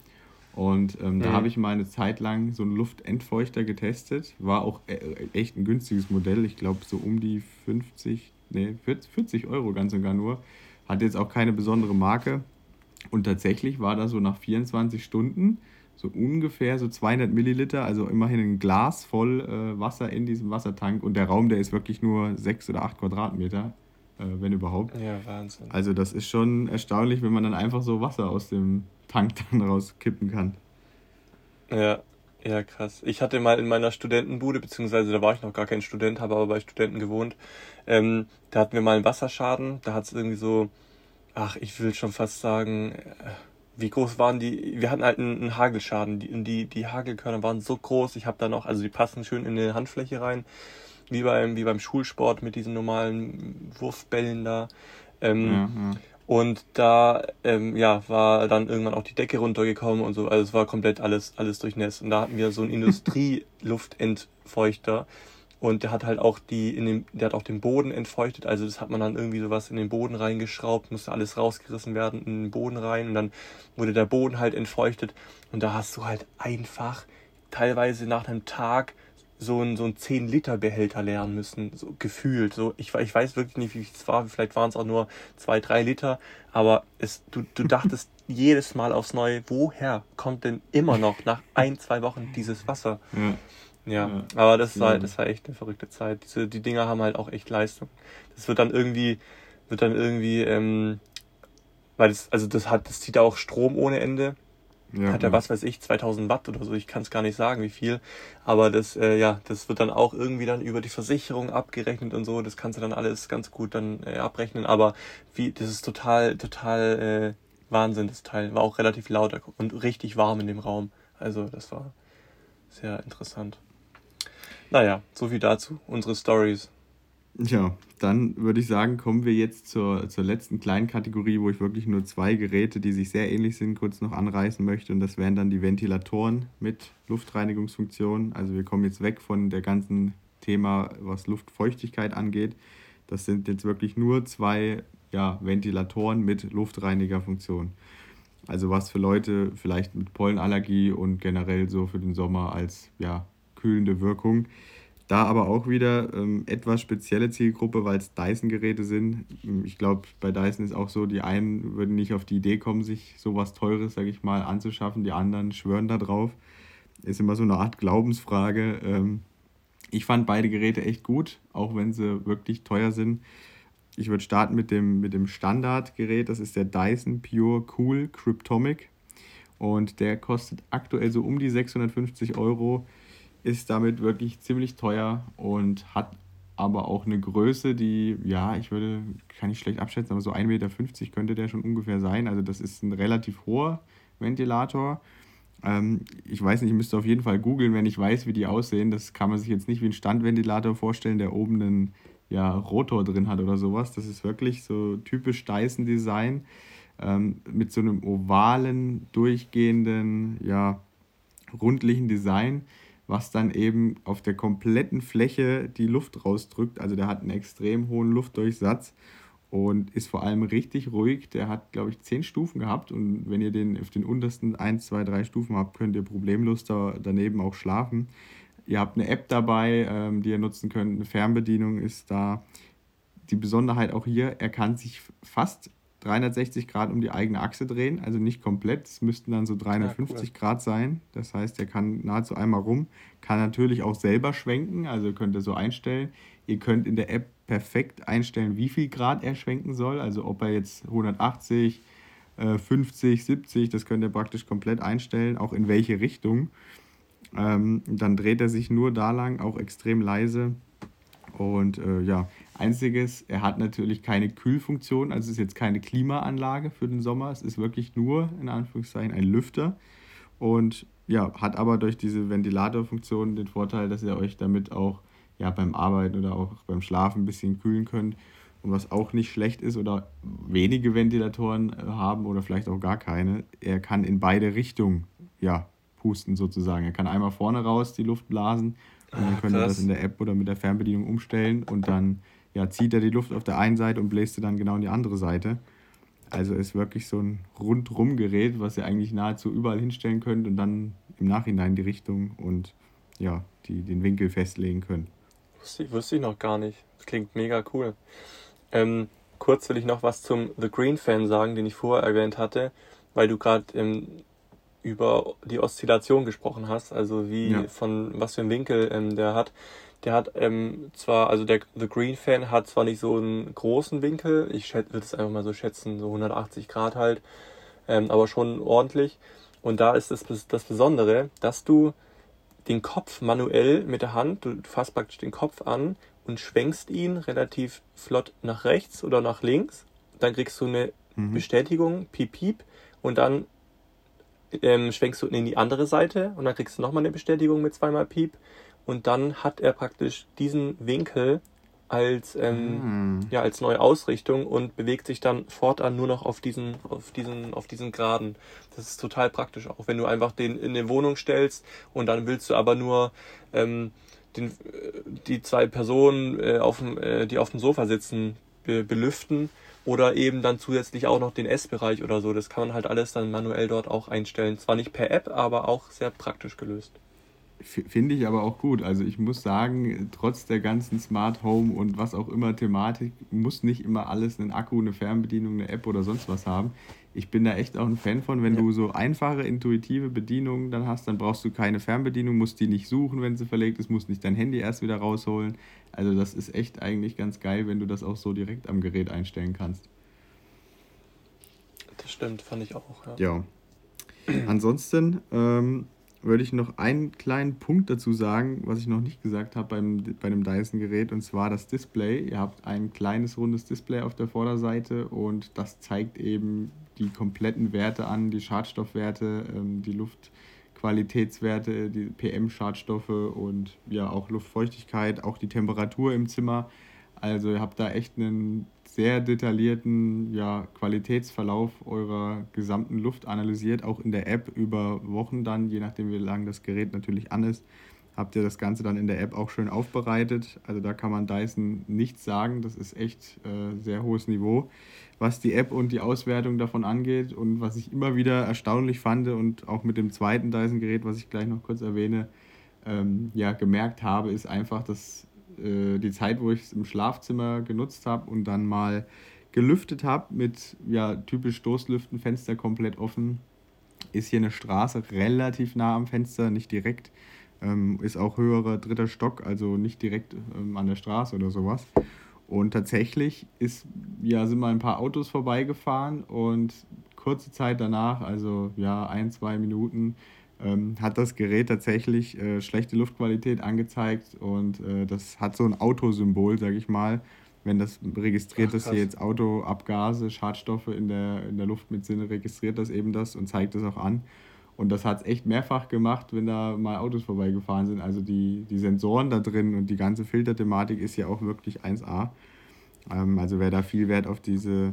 Und ähm, da mhm. habe ich mal eine Zeit lang so einen Luftentfeuchter getestet. War auch e echt ein günstiges Modell. Ich glaube, so um die 50, nee, 40 Euro ganz und gar nur. Hat jetzt auch keine besondere Marke. Und tatsächlich war da so nach 24 Stunden so ungefähr so 200 Milliliter, also immerhin ein Glas voll äh, Wasser in diesem Wassertank. Und der Raum, der ist wirklich nur 6 oder 8 Quadratmeter, äh, wenn überhaupt. Ja, Wahnsinn. Also das ist schon erstaunlich, wenn man dann einfach so Wasser aus dem Tank dann rauskippen kann. Ja, Ja, krass. Ich hatte mal in meiner Studentenbude, beziehungsweise da war ich noch gar kein Student, habe aber bei Studenten gewohnt. Ähm, da hatten wir mal einen Wasserschaden. Da hat es irgendwie so, ach, ich will schon fast sagen, äh, wie groß waren die? Wir hatten halt einen, einen Hagelschaden. Die, die, die Hagelkörner waren so groß. Ich habe da noch, also die passen schön in die Handfläche rein, wie beim, wie beim Schulsport mit diesen normalen Wurfbällen da. Ähm, ja, ja. Und da ähm, ja, war dann irgendwann auch die Decke runtergekommen und so. Also es war komplett alles, alles durchnässt. Und da hatten wir so einen *laughs* Industrieluftentfeuchter. Und der hat halt auch die in dem, der hat auch den Boden entfeuchtet. Also das hat man dann irgendwie sowas in den Boden reingeschraubt, musste alles rausgerissen werden in den Boden rein und dann wurde der Boden halt entfeuchtet. Und da hast du halt einfach teilweise nach einem Tag so ein, so ein 10-Liter-Behälter leeren müssen, so gefühlt. So, ich, ich weiß wirklich nicht, wie es war, vielleicht waren es auch nur zwei, drei Liter, aber es, du, du *laughs* dachtest jedes Mal aufs Neue, woher kommt denn immer noch nach ein, zwei Wochen dieses Wasser? Ja. Ja, ja, aber das war, das war echt eine verrückte Zeit. Diese, die Dinger haben halt auch echt Leistung. Das wird dann irgendwie, wird dann irgendwie, ähm, weil das, also das hat, das zieht auch Strom ohne Ende. Ja, hat er, ja. was weiß ich, 2000 Watt oder so, ich kann es gar nicht sagen, wie viel. Aber das, äh, ja, das wird dann auch irgendwie dann über die Versicherung abgerechnet und so. Das kannst du dann alles ganz gut dann äh, abrechnen. Aber wie, das ist total, total äh, Wahnsinn, das Teil. War auch relativ laut und richtig warm in dem Raum. Also das war sehr interessant. Naja, so viel dazu. Unsere Stories. Ja, dann würde ich sagen, kommen wir jetzt zur, zur letzten kleinen Kategorie, wo ich wirklich nur zwei Geräte, die sich sehr ähnlich sind, kurz noch anreißen möchte. Und das wären dann die Ventilatoren mit Luftreinigungsfunktion. Also wir kommen jetzt weg von der ganzen Thema, was Luftfeuchtigkeit angeht. Das sind jetzt wirklich nur zwei ja, Ventilatoren mit Luftreinigerfunktion. Also was für Leute vielleicht mit Pollenallergie und generell so für den Sommer als ja, kühlende Wirkung da aber auch wieder ähm, etwas spezielle Zielgruppe, weil es Dyson-Geräte sind. Ich glaube, bei Dyson ist auch so, die einen würden nicht auf die Idee kommen, sich sowas Teures, sage ich mal, anzuschaffen. Die anderen schwören da drauf. Ist immer so eine Art Glaubensfrage. Ähm, ich fand beide Geräte echt gut, auch wenn sie wirklich teuer sind. Ich würde starten mit dem, mit dem Standardgerät. Das ist der Dyson Pure Cool Cryptomic. Und der kostet aktuell so um die 650 Euro ist damit wirklich ziemlich teuer und hat aber auch eine Größe, die, ja, ich würde, kann ich schlecht abschätzen, aber so 1,50 Meter könnte der schon ungefähr sein. Also das ist ein relativ hoher Ventilator. Ähm, ich weiß nicht, ich müsste auf jeden Fall googeln, wenn ich weiß, wie die aussehen. Das kann man sich jetzt nicht wie ein Standventilator vorstellen, der oben einen ja, Rotor drin hat oder sowas. Das ist wirklich so typisch Dyson-Design ähm, mit so einem ovalen, durchgehenden, ja, rundlichen Design was dann eben auf der kompletten Fläche die Luft rausdrückt. Also der hat einen extrem hohen Luftdurchsatz und ist vor allem richtig ruhig. Der hat, glaube ich, zehn Stufen gehabt und wenn ihr den auf den untersten 1, 2, 3 Stufen habt, könnt ihr problemlos da daneben auch schlafen. Ihr habt eine App dabei, ähm, die ihr nutzen könnt. Eine Fernbedienung ist da. Die Besonderheit auch hier, er kann sich fast 360 Grad um die eigene Achse drehen, also nicht komplett, es müssten dann so 350 ja, cool. Grad sein. Das heißt, er kann nahezu einmal rum, kann natürlich auch selber schwenken, also könnt ihr so einstellen. Ihr könnt in der App perfekt einstellen, wie viel Grad er schwenken soll, also ob er jetzt 180, 50, 70, das könnt ihr praktisch komplett einstellen, auch in welche Richtung. Ähm, dann dreht er sich nur da lang, auch extrem leise. Und äh, ja, einziges, er hat natürlich keine Kühlfunktion, also es ist jetzt keine Klimaanlage für den Sommer, es ist wirklich nur in Anführungszeichen ein Lüfter. Und ja, hat aber durch diese Ventilatorfunktion den Vorteil, dass ihr euch damit auch ja, beim Arbeiten oder auch beim Schlafen ein bisschen kühlen könnt. Und was auch nicht schlecht ist oder wenige Ventilatoren äh, haben oder vielleicht auch gar keine, er kann in beide Richtungen ja, pusten sozusagen. Er kann einmal vorne raus die Luft blasen und dann könnt ihr das in der App oder mit der Fernbedienung umstellen und dann ja, zieht er die Luft auf der einen Seite und bläst sie dann genau in die andere Seite. Also ist wirklich so ein Rundrum-Gerät, was ihr eigentlich nahezu überall hinstellen könnt und dann im Nachhinein die Richtung und ja, die, den Winkel festlegen könnt. Wusste ich, wusste ich noch gar nicht. Das klingt mega cool. Ähm, kurz will ich noch was zum The Green Fan sagen, den ich vorher erwähnt hatte, weil du gerade ähm, über die Oszillation gesprochen hast, also wie ja. von was für einen Winkel ähm, der hat. Der hat ähm, zwar, also der The Green Fan hat zwar nicht so einen großen Winkel, ich würde es einfach mal so schätzen, so 180 Grad halt, ähm, aber schon ordentlich. Und da ist das, das Besondere, dass du den Kopf manuell mit der Hand, du fasst praktisch den Kopf an und schwenkst ihn relativ flott nach rechts oder nach links. Dann kriegst du eine mhm. Bestätigung, piep, piep, und dann ähm, schwenkst du in die andere Seite und dann kriegst du nochmal eine Bestätigung mit zweimal piep. Und dann hat er praktisch diesen Winkel als, ähm, mhm. ja, als neue Ausrichtung und bewegt sich dann fortan nur noch auf diesen, auf diesen, auf diesen Graden. Das ist total praktisch, auch wenn du einfach den in eine Wohnung stellst und dann willst du aber nur ähm, den, die zwei Personen, äh, auf dem, äh, die auf dem Sofa sitzen, be belüften oder eben dann zusätzlich auch noch den Essbereich oder so. Das kann man halt alles dann manuell dort auch einstellen. Zwar nicht per App, aber auch sehr praktisch gelöst. Finde ich aber auch gut. Also ich muss sagen, trotz der ganzen Smart Home und was auch immer Thematik, muss nicht immer alles einen Akku, eine Fernbedienung, eine App oder sonst was haben. Ich bin da echt auch ein Fan von, wenn ja. du so einfache, intuitive Bedienungen dann hast, dann brauchst du keine Fernbedienung, musst die nicht suchen, wenn sie verlegt ist, musst nicht dein Handy erst wieder rausholen. Also das ist echt eigentlich ganz geil, wenn du das auch so direkt am Gerät einstellen kannst. Das stimmt, fand ich auch. Ja. ja. Ansonsten ähm, würde ich noch einen kleinen Punkt dazu sagen, was ich noch nicht gesagt habe beim, bei dem Dyson-Gerät, und zwar das Display. Ihr habt ein kleines rundes Display auf der Vorderseite und das zeigt eben die kompletten Werte an, die Schadstoffwerte, ähm, die Luftqualitätswerte, die PM-Schadstoffe und ja auch Luftfeuchtigkeit, auch die Temperatur im Zimmer. Also ihr habt da echt einen sehr detaillierten ja, Qualitätsverlauf eurer gesamten Luft analysiert, auch in der App über Wochen dann, je nachdem wie lange das Gerät natürlich an ist, habt ihr das Ganze dann in der App auch schön aufbereitet. Also da kann man Dyson nichts sagen, das ist echt äh, sehr hohes Niveau, was die App und die Auswertung davon angeht. Und was ich immer wieder erstaunlich fand und auch mit dem zweiten Dyson-Gerät, was ich gleich noch kurz erwähne, ähm, ja, gemerkt habe, ist einfach, dass äh, die Zeit, wo ich es im Schlafzimmer genutzt habe und dann mal gelüftet habe mit ja, typisch Stoßlüften, Fenster komplett offen, ist hier eine Straße relativ nah am Fenster, nicht direkt. Ähm, ist auch höherer dritter Stock, also nicht direkt ähm, an der Straße oder sowas. Und tatsächlich ist, ja, sind mal ein paar Autos vorbeigefahren und kurze Zeit danach, also ja, ein, zwei Minuten, ähm, hat das Gerät tatsächlich äh, schlechte Luftqualität angezeigt und äh, das hat so ein Autosymbol, sage ich mal. Wenn das registriert, Ach, dass hier jetzt Autoabgase, Schadstoffe in der, in der Luft mit Sinne, registriert das eben das und zeigt das auch an. Und das hat es echt mehrfach gemacht, wenn da mal Autos vorbeigefahren sind. Also die, die Sensoren da drin und die ganze Filterthematik ist ja auch wirklich 1A. Ähm, also wer da viel Wert auf diese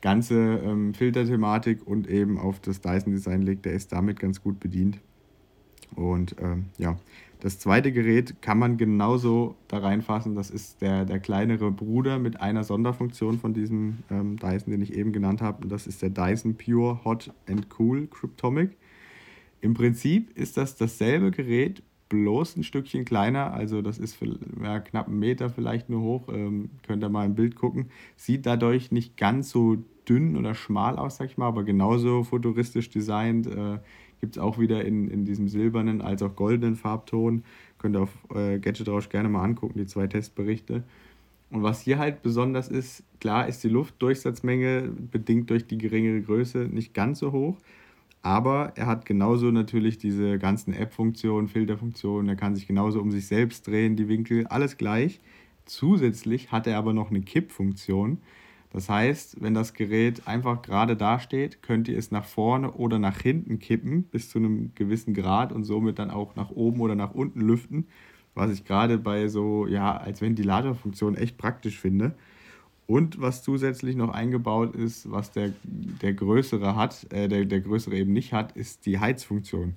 ganze ähm, Filterthematik und eben auf das Dyson-Design legt, der ist damit ganz gut bedient. Und ähm, ja, das zweite Gerät kann man genauso da reinfassen. Das ist der, der kleinere Bruder mit einer Sonderfunktion von diesem ähm, Dyson, den ich eben genannt habe. Und das ist der Dyson Pure Hot and Cool Cryptomic. Im Prinzip ist das dasselbe Gerät, bloß ein Stückchen kleiner. Also das ist für, ja, knapp einen Meter vielleicht nur hoch. Ähm, könnt ihr mal im Bild gucken. Sieht dadurch nicht ganz so dünn oder schmal aus, sag ich mal, aber genauso futuristisch designt. Äh, Gibt es auch wieder in, in diesem silbernen als auch goldenen Farbton. Könnt ihr auf äh, Gadget Rausch gerne mal angucken, die zwei Testberichte. Und was hier halt besonders ist, klar ist die Luftdurchsatzmenge bedingt durch die geringere Größe nicht ganz so hoch, aber er hat genauso natürlich diese ganzen App-Funktionen, Filterfunktionen, er kann sich genauso um sich selbst drehen, die Winkel, alles gleich. Zusätzlich hat er aber noch eine Kipp-Funktion. Das heißt, wenn das Gerät einfach gerade dasteht, könnt ihr es nach vorne oder nach hinten kippen bis zu einem gewissen Grad und somit dann auch nach oben oder nach unten lüften, was ich gerade bei so, ja, als Ventilatorfunktion echt praktisch finde. Und was zusätzlich noch eingebaut ist, was der, der größere hat, äh, der, der größere eben nicht hat, ist die Heizfunktion.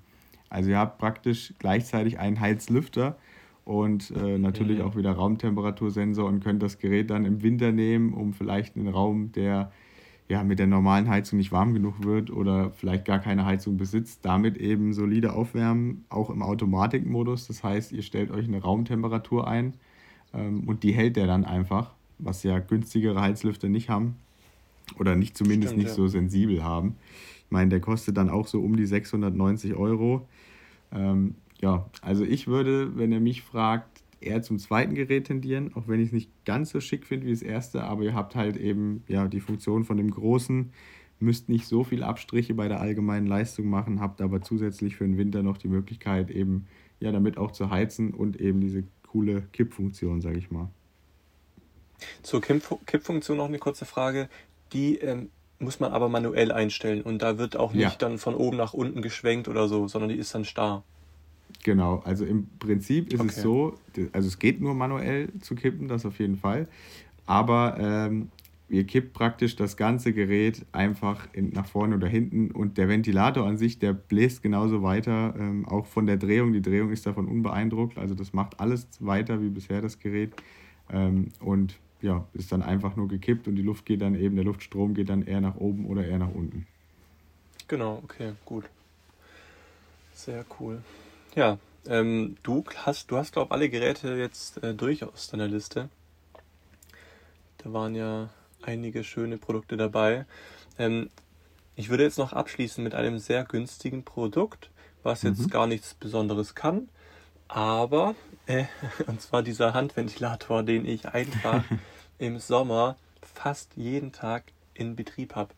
Also ihr habt praktisch gleichzeitig einen Heizlüfter, und äh, natürlich mhm. auch wieder Raumtemperatursensor und könnt das Gerät dann im Winter nehmen, um vielleicht einen Raum, der ja mit der normalen Heizung nicht warm genug wird oder vielleicht gar keine Heizung besitzt, damit eben solide aufwärmen, auch im Automatikmodus. Das heißt, ihr stellt euch eine Raumtemperatur ein ähm, und die hält der dann einfach, was ja günstigere Heizlüfter nicht haben oder nicht zumindest Stimmt, nicht ja. so sensibel haben. Ich meine, der kostet dann auch so um die 690 Euro. Ähm, ja, also ich würde, wenn er mich fragt, eher zum zweiten Gerät tendieren, auch wenn ich es nicht ganz so schick finde wie das erste, aber ihr habt halt eben ja die Funktion von dem großen müsst nicht so viel Abstriche bei der allgemeinen Leistung machen, habt aber zusätzlich für den Winter noch die Möglichkeit, eben ja damit auch zu heizen und eben diese coole Kippfunktion, sage ich mal. Zur Kippfunktion noch eine kurze Frage. Die ähm, muss man aber manuell einstellen und da wird auch nicht ja. dann von oben nach unten geschwenkt oder so, sondern die ist dann starr. Genau, also im Prinzip ist okay. es so, also es geht nur manuell zu kippen, das auf jeden Fall. Aber ähm, ihr kippt praktisch das ganze Gerät einfach in, nach vorne oder hinten und der Ventilator an sich, der bläst genauso weiter, ähm, auch von der Drehung. Die Drehung ist davon unbeeindruckt, also das macht alles weiter wie bisher das Gerät. Ähm, und ja, ist dann einfach nur gekippt und die Luft geht dann eben, der Luftstrom geht dann eher nach oben oder eher nach unten. Genau, okay, gut. Sehr cool. Ja, ähm, du hast, du hast, glaube ich, alle Geräte jetzt äh, durch aus deiner Liste. Da waren ja einige schöne Produkte dabei. Ähm, ich würde jetzt noch abschließen mit einem sehr günstigen Produkt, was jetzt mhm. gar nichts Besonderes kann. Aber, äh, *laughs* und zwar dieser Handventilator, den ich einfach *laughs* im Sommer fast jeden Tag in Betrieb habe.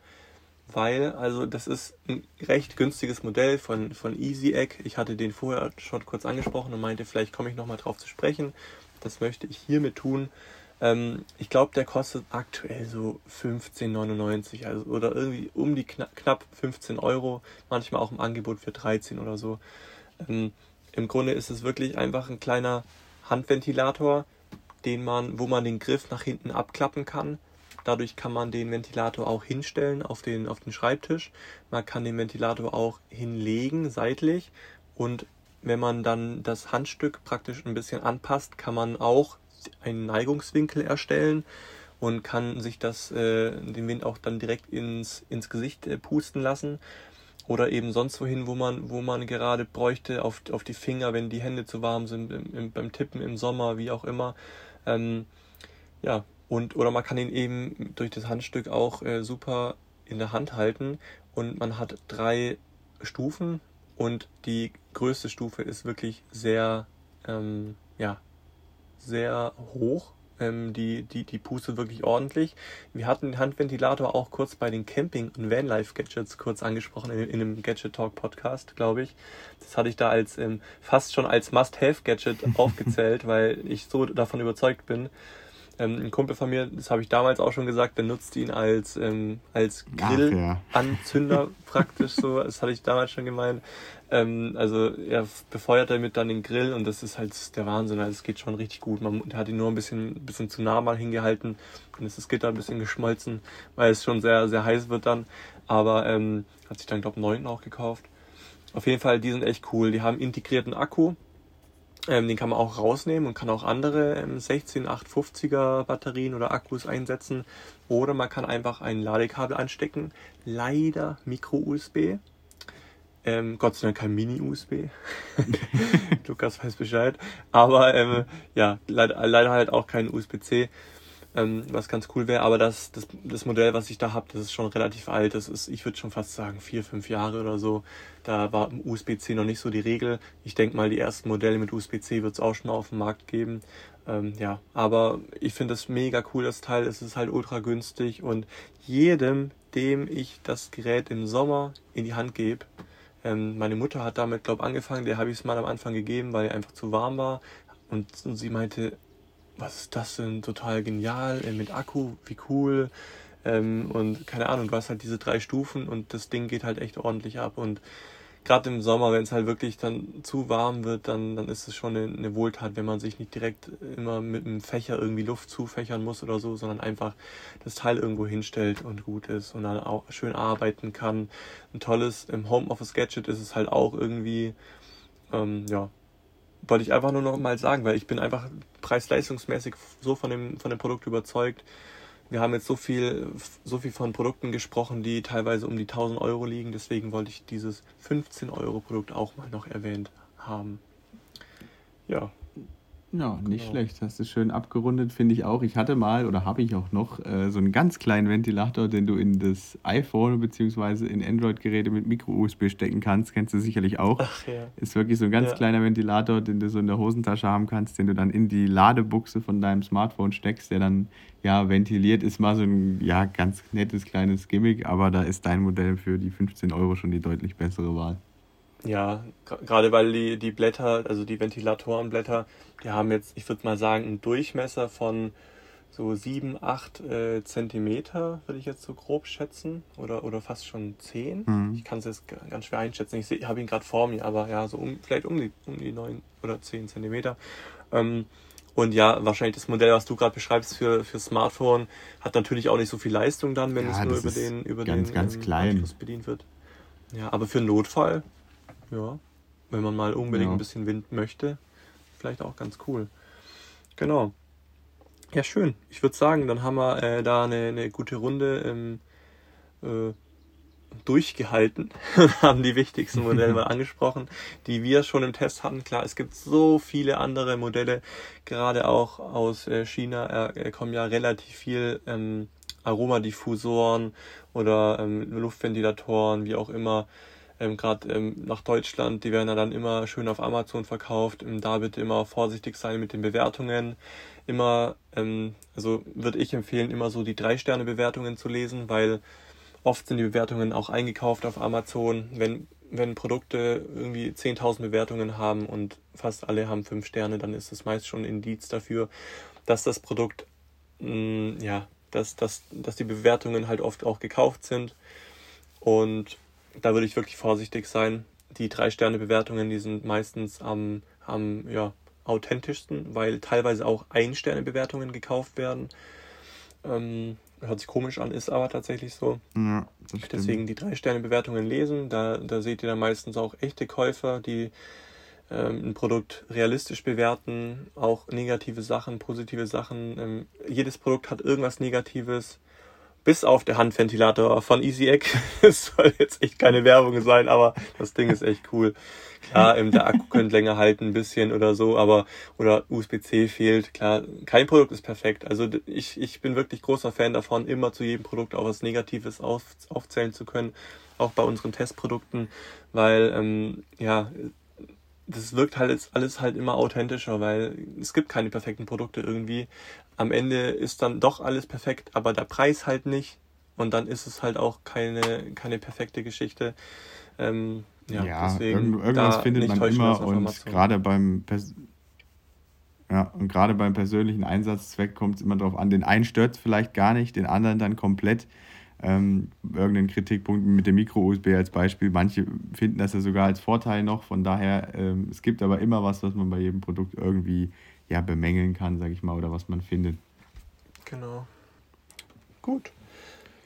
Weil, also das ist ein recht günstiges Modell von, von Easy Egg. Ich hatte den vorher schon kurz angesprochen und meinte, vielleicht komme ich nochmal drauf zu sprechen. Das möchte ich hiermit tun. Ähm, ich glaube, der kostet aktuell so 15,99 also, oder irgendwie um die kna knapp 15 Euro, manchmal auch im Angebot für 13 oder so. Ähm, Im Grunde ist es wirklich einfach ein kleiner Handventilator, den man, wo man den Griff nach hinten abklappen kann. Dadurch kann man den Ventilator auch hinstellen auf den, auf den Schreibtisch. Man kann den Ventilator auch hinlegen, seitlich. Und wenn man dann das Handstück praktisch ein bisschen anpasst, kann man auch einen Neigungswinkel erstellen und kann sich das, äh, den Wind auch dann direkt ins, ins Gesicht äh, pusten lassen. Oder eben sonst wohin, wo man, wo man gerade bräuchte, auf, auf die Finger, wenn die Hände zu warm sind, im, im, beim Tippen im Sommer, wie auch immer. Ähm, ja, und oder man kann ihn eben durch das Handstück auch äh, super in der Hand halten und man hat drei Stufen und die größte Stufe ist wirklich sehr ähm, ja sehr hoch. Ähm, die, die, die Puste wirklich ordentlich. Wir hatten den Handventilator auch kurz bei den Camping- und Vanlife-Gadgets kurz angesprochen, in, in einem Gadget Talk Podcast, glaube ich. Das hatte ich da als ähm, fast schon als Must-Have-Gadget *laughs* aufgezählt, weil ich so davon überzeugt bin, ähm, ein Kumpel von mir, das habe ich damals auch schon gesagt, der nutzt ihn als, ähm, als Grillanzünder ja. *laughs* praktisch so. Das hatte ich damals schon gemeint. Ähm, also er befeuert damit dann den Grill und das ist halt der Wahnsinn. Also es geht schon richtig gut. Man hat ihn nur ein bisschen, ein bisschen zu nah mal hingehalten und ist das Gitter ein bisschen geschmolzen, weil es schon sehr, sehr heiß wird dann. Aber ähm, hat sich dann, glaube ich, neunten auch gekauft. Auf jeden Fall, die sind echt cool. Die haben integrierten Akku ähm, den kann man auch rausnehmen und kann auch andere ähm, 16 850er Batterien oder Akkus einsetzen. Oder man kann einfach ein Ladekabel anstecken. Leider Micro-USB. Ähm, Gott sei Dank kein Mini-USB. *laughs* Lukas weiß Bescheid. Aber ähm, ja, leider, leider halt auch kein USB-C ähm, was ganz cool wäre. Aber das, das, das Modell, was ich da habe, das ist schon relativ alt. Das ist, ich würde schon fast sagen, vier, fünf Jahre oder so. Da war USB-C noch nicht so die Regel. Ich denke mal, die ersten Modelle mit USB-C wird es auch schon auf dem Markt geben. Ähm, ja, aber ich finde das mega cool, das Teil. Es ist halt ultra günstig und jedem, dem ich das Gerät im Sommer in die Hand gebe, ähm, meine Mutter hat damit, glaube ich, angefangen. Der habe ich es mal am Anfang gegeben, weil er einfach zu warm war. Und, und sie meinte, was ist das denn? Total genial, äh, mit Akku, wie cool. Ähm, und keine Ahnung, du hast halt diese drei Stufen und das Ding geht halt echt ordentlich ab. Und gerade im Sommer, wenn es halt wirklich dann zu warm wird, dann, dann ist es schon eine, eine, Wohltat, wenn man sich nicht direkt immer mit einem Fächer irgendwie Luft zufächern muss oder so, sondern einfach das Teil irgendwo hinstellt und gut ist und dann auch schön arbeiten kann. Ein tolles im Homeoffice Gadget ist es halt auch irgendwie, ähm, ja, wollte ich einfach nur noch mal sagen, weil ich bin einfach preis-leistungsmäßig so von dem, von dem Produkt überzeugt. Wir haben jetzt so viel, so viel von Produkten gesprochen, die teilweise um die 1000 Euro liegen. Deswegen wollte ich dieses 15 Euro Produkt auch mal noch erwähnt haben. Ja. Ja, nicht genau. schlecht. Hast du schön abgerundet, finde ich auch. Ich hatte mal oder habe ich auch noch äh, so einen ganz kleinen Ventilator, den du in das iPhone bzw. in Android-Geräte mit Micro-USB stecken kannst. Kennst du sicherlich auch. Ach, ja. Ist wirklich so ein ganz ja. kleiner Ventilator, den du so in der Hosentasche haben kannst, den du dann in die Ladebuchse von deinem Smartphone steckst, der dann ja ventiliert. Ist mal so ein ja ganz nettes kleines Gimmick, aber da ist dein Modell für die 15 Euro schon die deutlich bessere Wahl. Ja, gerade weil die, die Blätter, also die Ventilatorenblätter, die haben jetzt, ich würde mal sagen, einen Durchmesser von so 7, 8 äh, Zentimeter, würde ich jetzt so grob schätzen. Oder, oder fast schon 10. Mhm. Ich kann es jetzt ganz schwer einschätzen. Ich habe ihn gerade vor mir, aber ja, so um, vielleicht um die, um die 9 oder 10 Zentimeter. Ähm, und ja, wahrscheinlich das Modell, was du gerade beschreibst für, für Smartphone, hat natürlich auch nicht so viel Leistung dann, wenn ja, es nur über den, über ganz, den ganz ähm, klein. bedient wird. Ja, aber für einen Notfall ja, wenn man mal unbedingt ja. ein bisschen Wind möchte, vielleicht auch ganz cool. Genau. Ja, schön. Ich würde sagen, dann haben wir äh, da eine, eine gute Runde ähm, äh, durchgehalten *laughs* und haben die wichtigsten Modelle *laughs* mal angesprochen, die wir schon im Test hatten. Klar, es gibt so viele andere Modelle, gerade auch aus äh, China äh, kommen ja relativ viel ähm, Aromadiffusoren oder ähm, Luftventilatoren, wie auch immer, ähm, gerade ähm, nach Deutschland, die werden ja dann immer schön auf Amazon verkauft. Ähm, da bitte immer vorsichtig sein mit den Bewertungen. Immer, ähm, also würde ich empfehlen, immer so die Drei-Sterne-Bewertungen zu lesen, weil oft sind die Bewertungen auch eingekauft auf Amazon. Wenn, wenn Produkte irgendwie 10.000 Bewertungen haben und fast alle haben 5 Sterne, dann ist das meist schon ein Indiz dafür, dass das Produkt, mh, mm, ja, dass, dass, dass die Bewertungen halt oft auch gekauft sind. Und da würde ich wirklich vorsichtig sein. Die Drei-Sterne-Bewertungen, die sind meistens am, am ja, authentischsten, weil teilweise auch Ein-Sterne-Bewertungen gekauft werden. Ähm, hört sich komisch an, ist aber tatsächlich so. Ja, Deswegen die Drei-Sterne-Bewertungen lesen. Da, da seht ihr dann meistens auch echte Käufer, die ähm, ein Produkt realistisch bewerten, auch negative Sachen, positive Sachen. Ähm, jedes Produkt hat irgendwas Negatives bis auf der Handventilator von EasyEgg. *laughs* Es soll jetzt echt keine Werbung sein, aber das Ding ist echt cool. Klar, der Akku könnte länger halten, ein bisschen oder so, aber oder USB-C fehlt. Klar, kein Produkt ist perfekt. Also ich, ich bin wirklich großer Fan davon, immer zu jedem Produkt auch was Negatives auf, aufzählen zu können, auch bei unseren Testprodukten, weil ähm, ja das wirkt halt alles halt immer authentischer, weil es gibt keine perfekten Produkte irgendwie. Am Ende ist dann doch alles perfekt, aber der Preis halt nicht. Und dann ist es halt auch keine, keine perfekte Geschichte. Ähm, ja, ja deswegen irgendwas findet man immer und gerade beim Pers ja, und gerade beim persönlichen Einsatzzweck kommt es immer darauf an. Den einen stört es vielleicht gar nicht, den anderen dann komplett ähm, irgendeinen Kritikpunkt mit dem Micro-USB als Beispiel. Manche finden das ja sogar als Vorteil noch. Von daher, ähm, es gibt aber immer was, was man bei jedem Produkt irgendwie ja, bemängeln kann, sage ich mal, oder was man findet. Genau. Gut.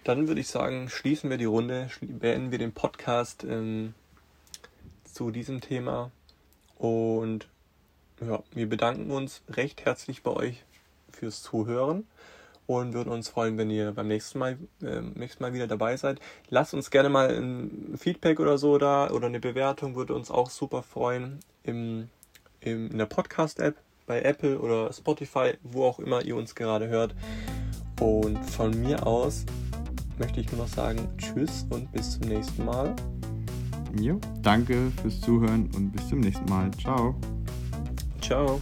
Dann würde ich sagen, schließen wir die Runde, beenden wir den Podcast ähm, zu diesem Thema. Und ja, wir bedanken uns recht herzlich bei euch fürs Zuhören und würden uns freuen, wenn ihr beim nächsten Mal, äh, nächsten Mal wieder dabei seid. Lasst uns gerne mal ein Feedback oder so da oder eine Bewertung, würde uns auch super freuen im, im, in der Podcast-App bei Apple oder Spotify, wo auch immer ihr uns gerade hört. Und von mir aus möchte ich nur noch sagen Tschüss und bis zum nächsten Mal. Jo, danke fürs Zuhören und bis zum nächsten Mal. Ciao. Ciao.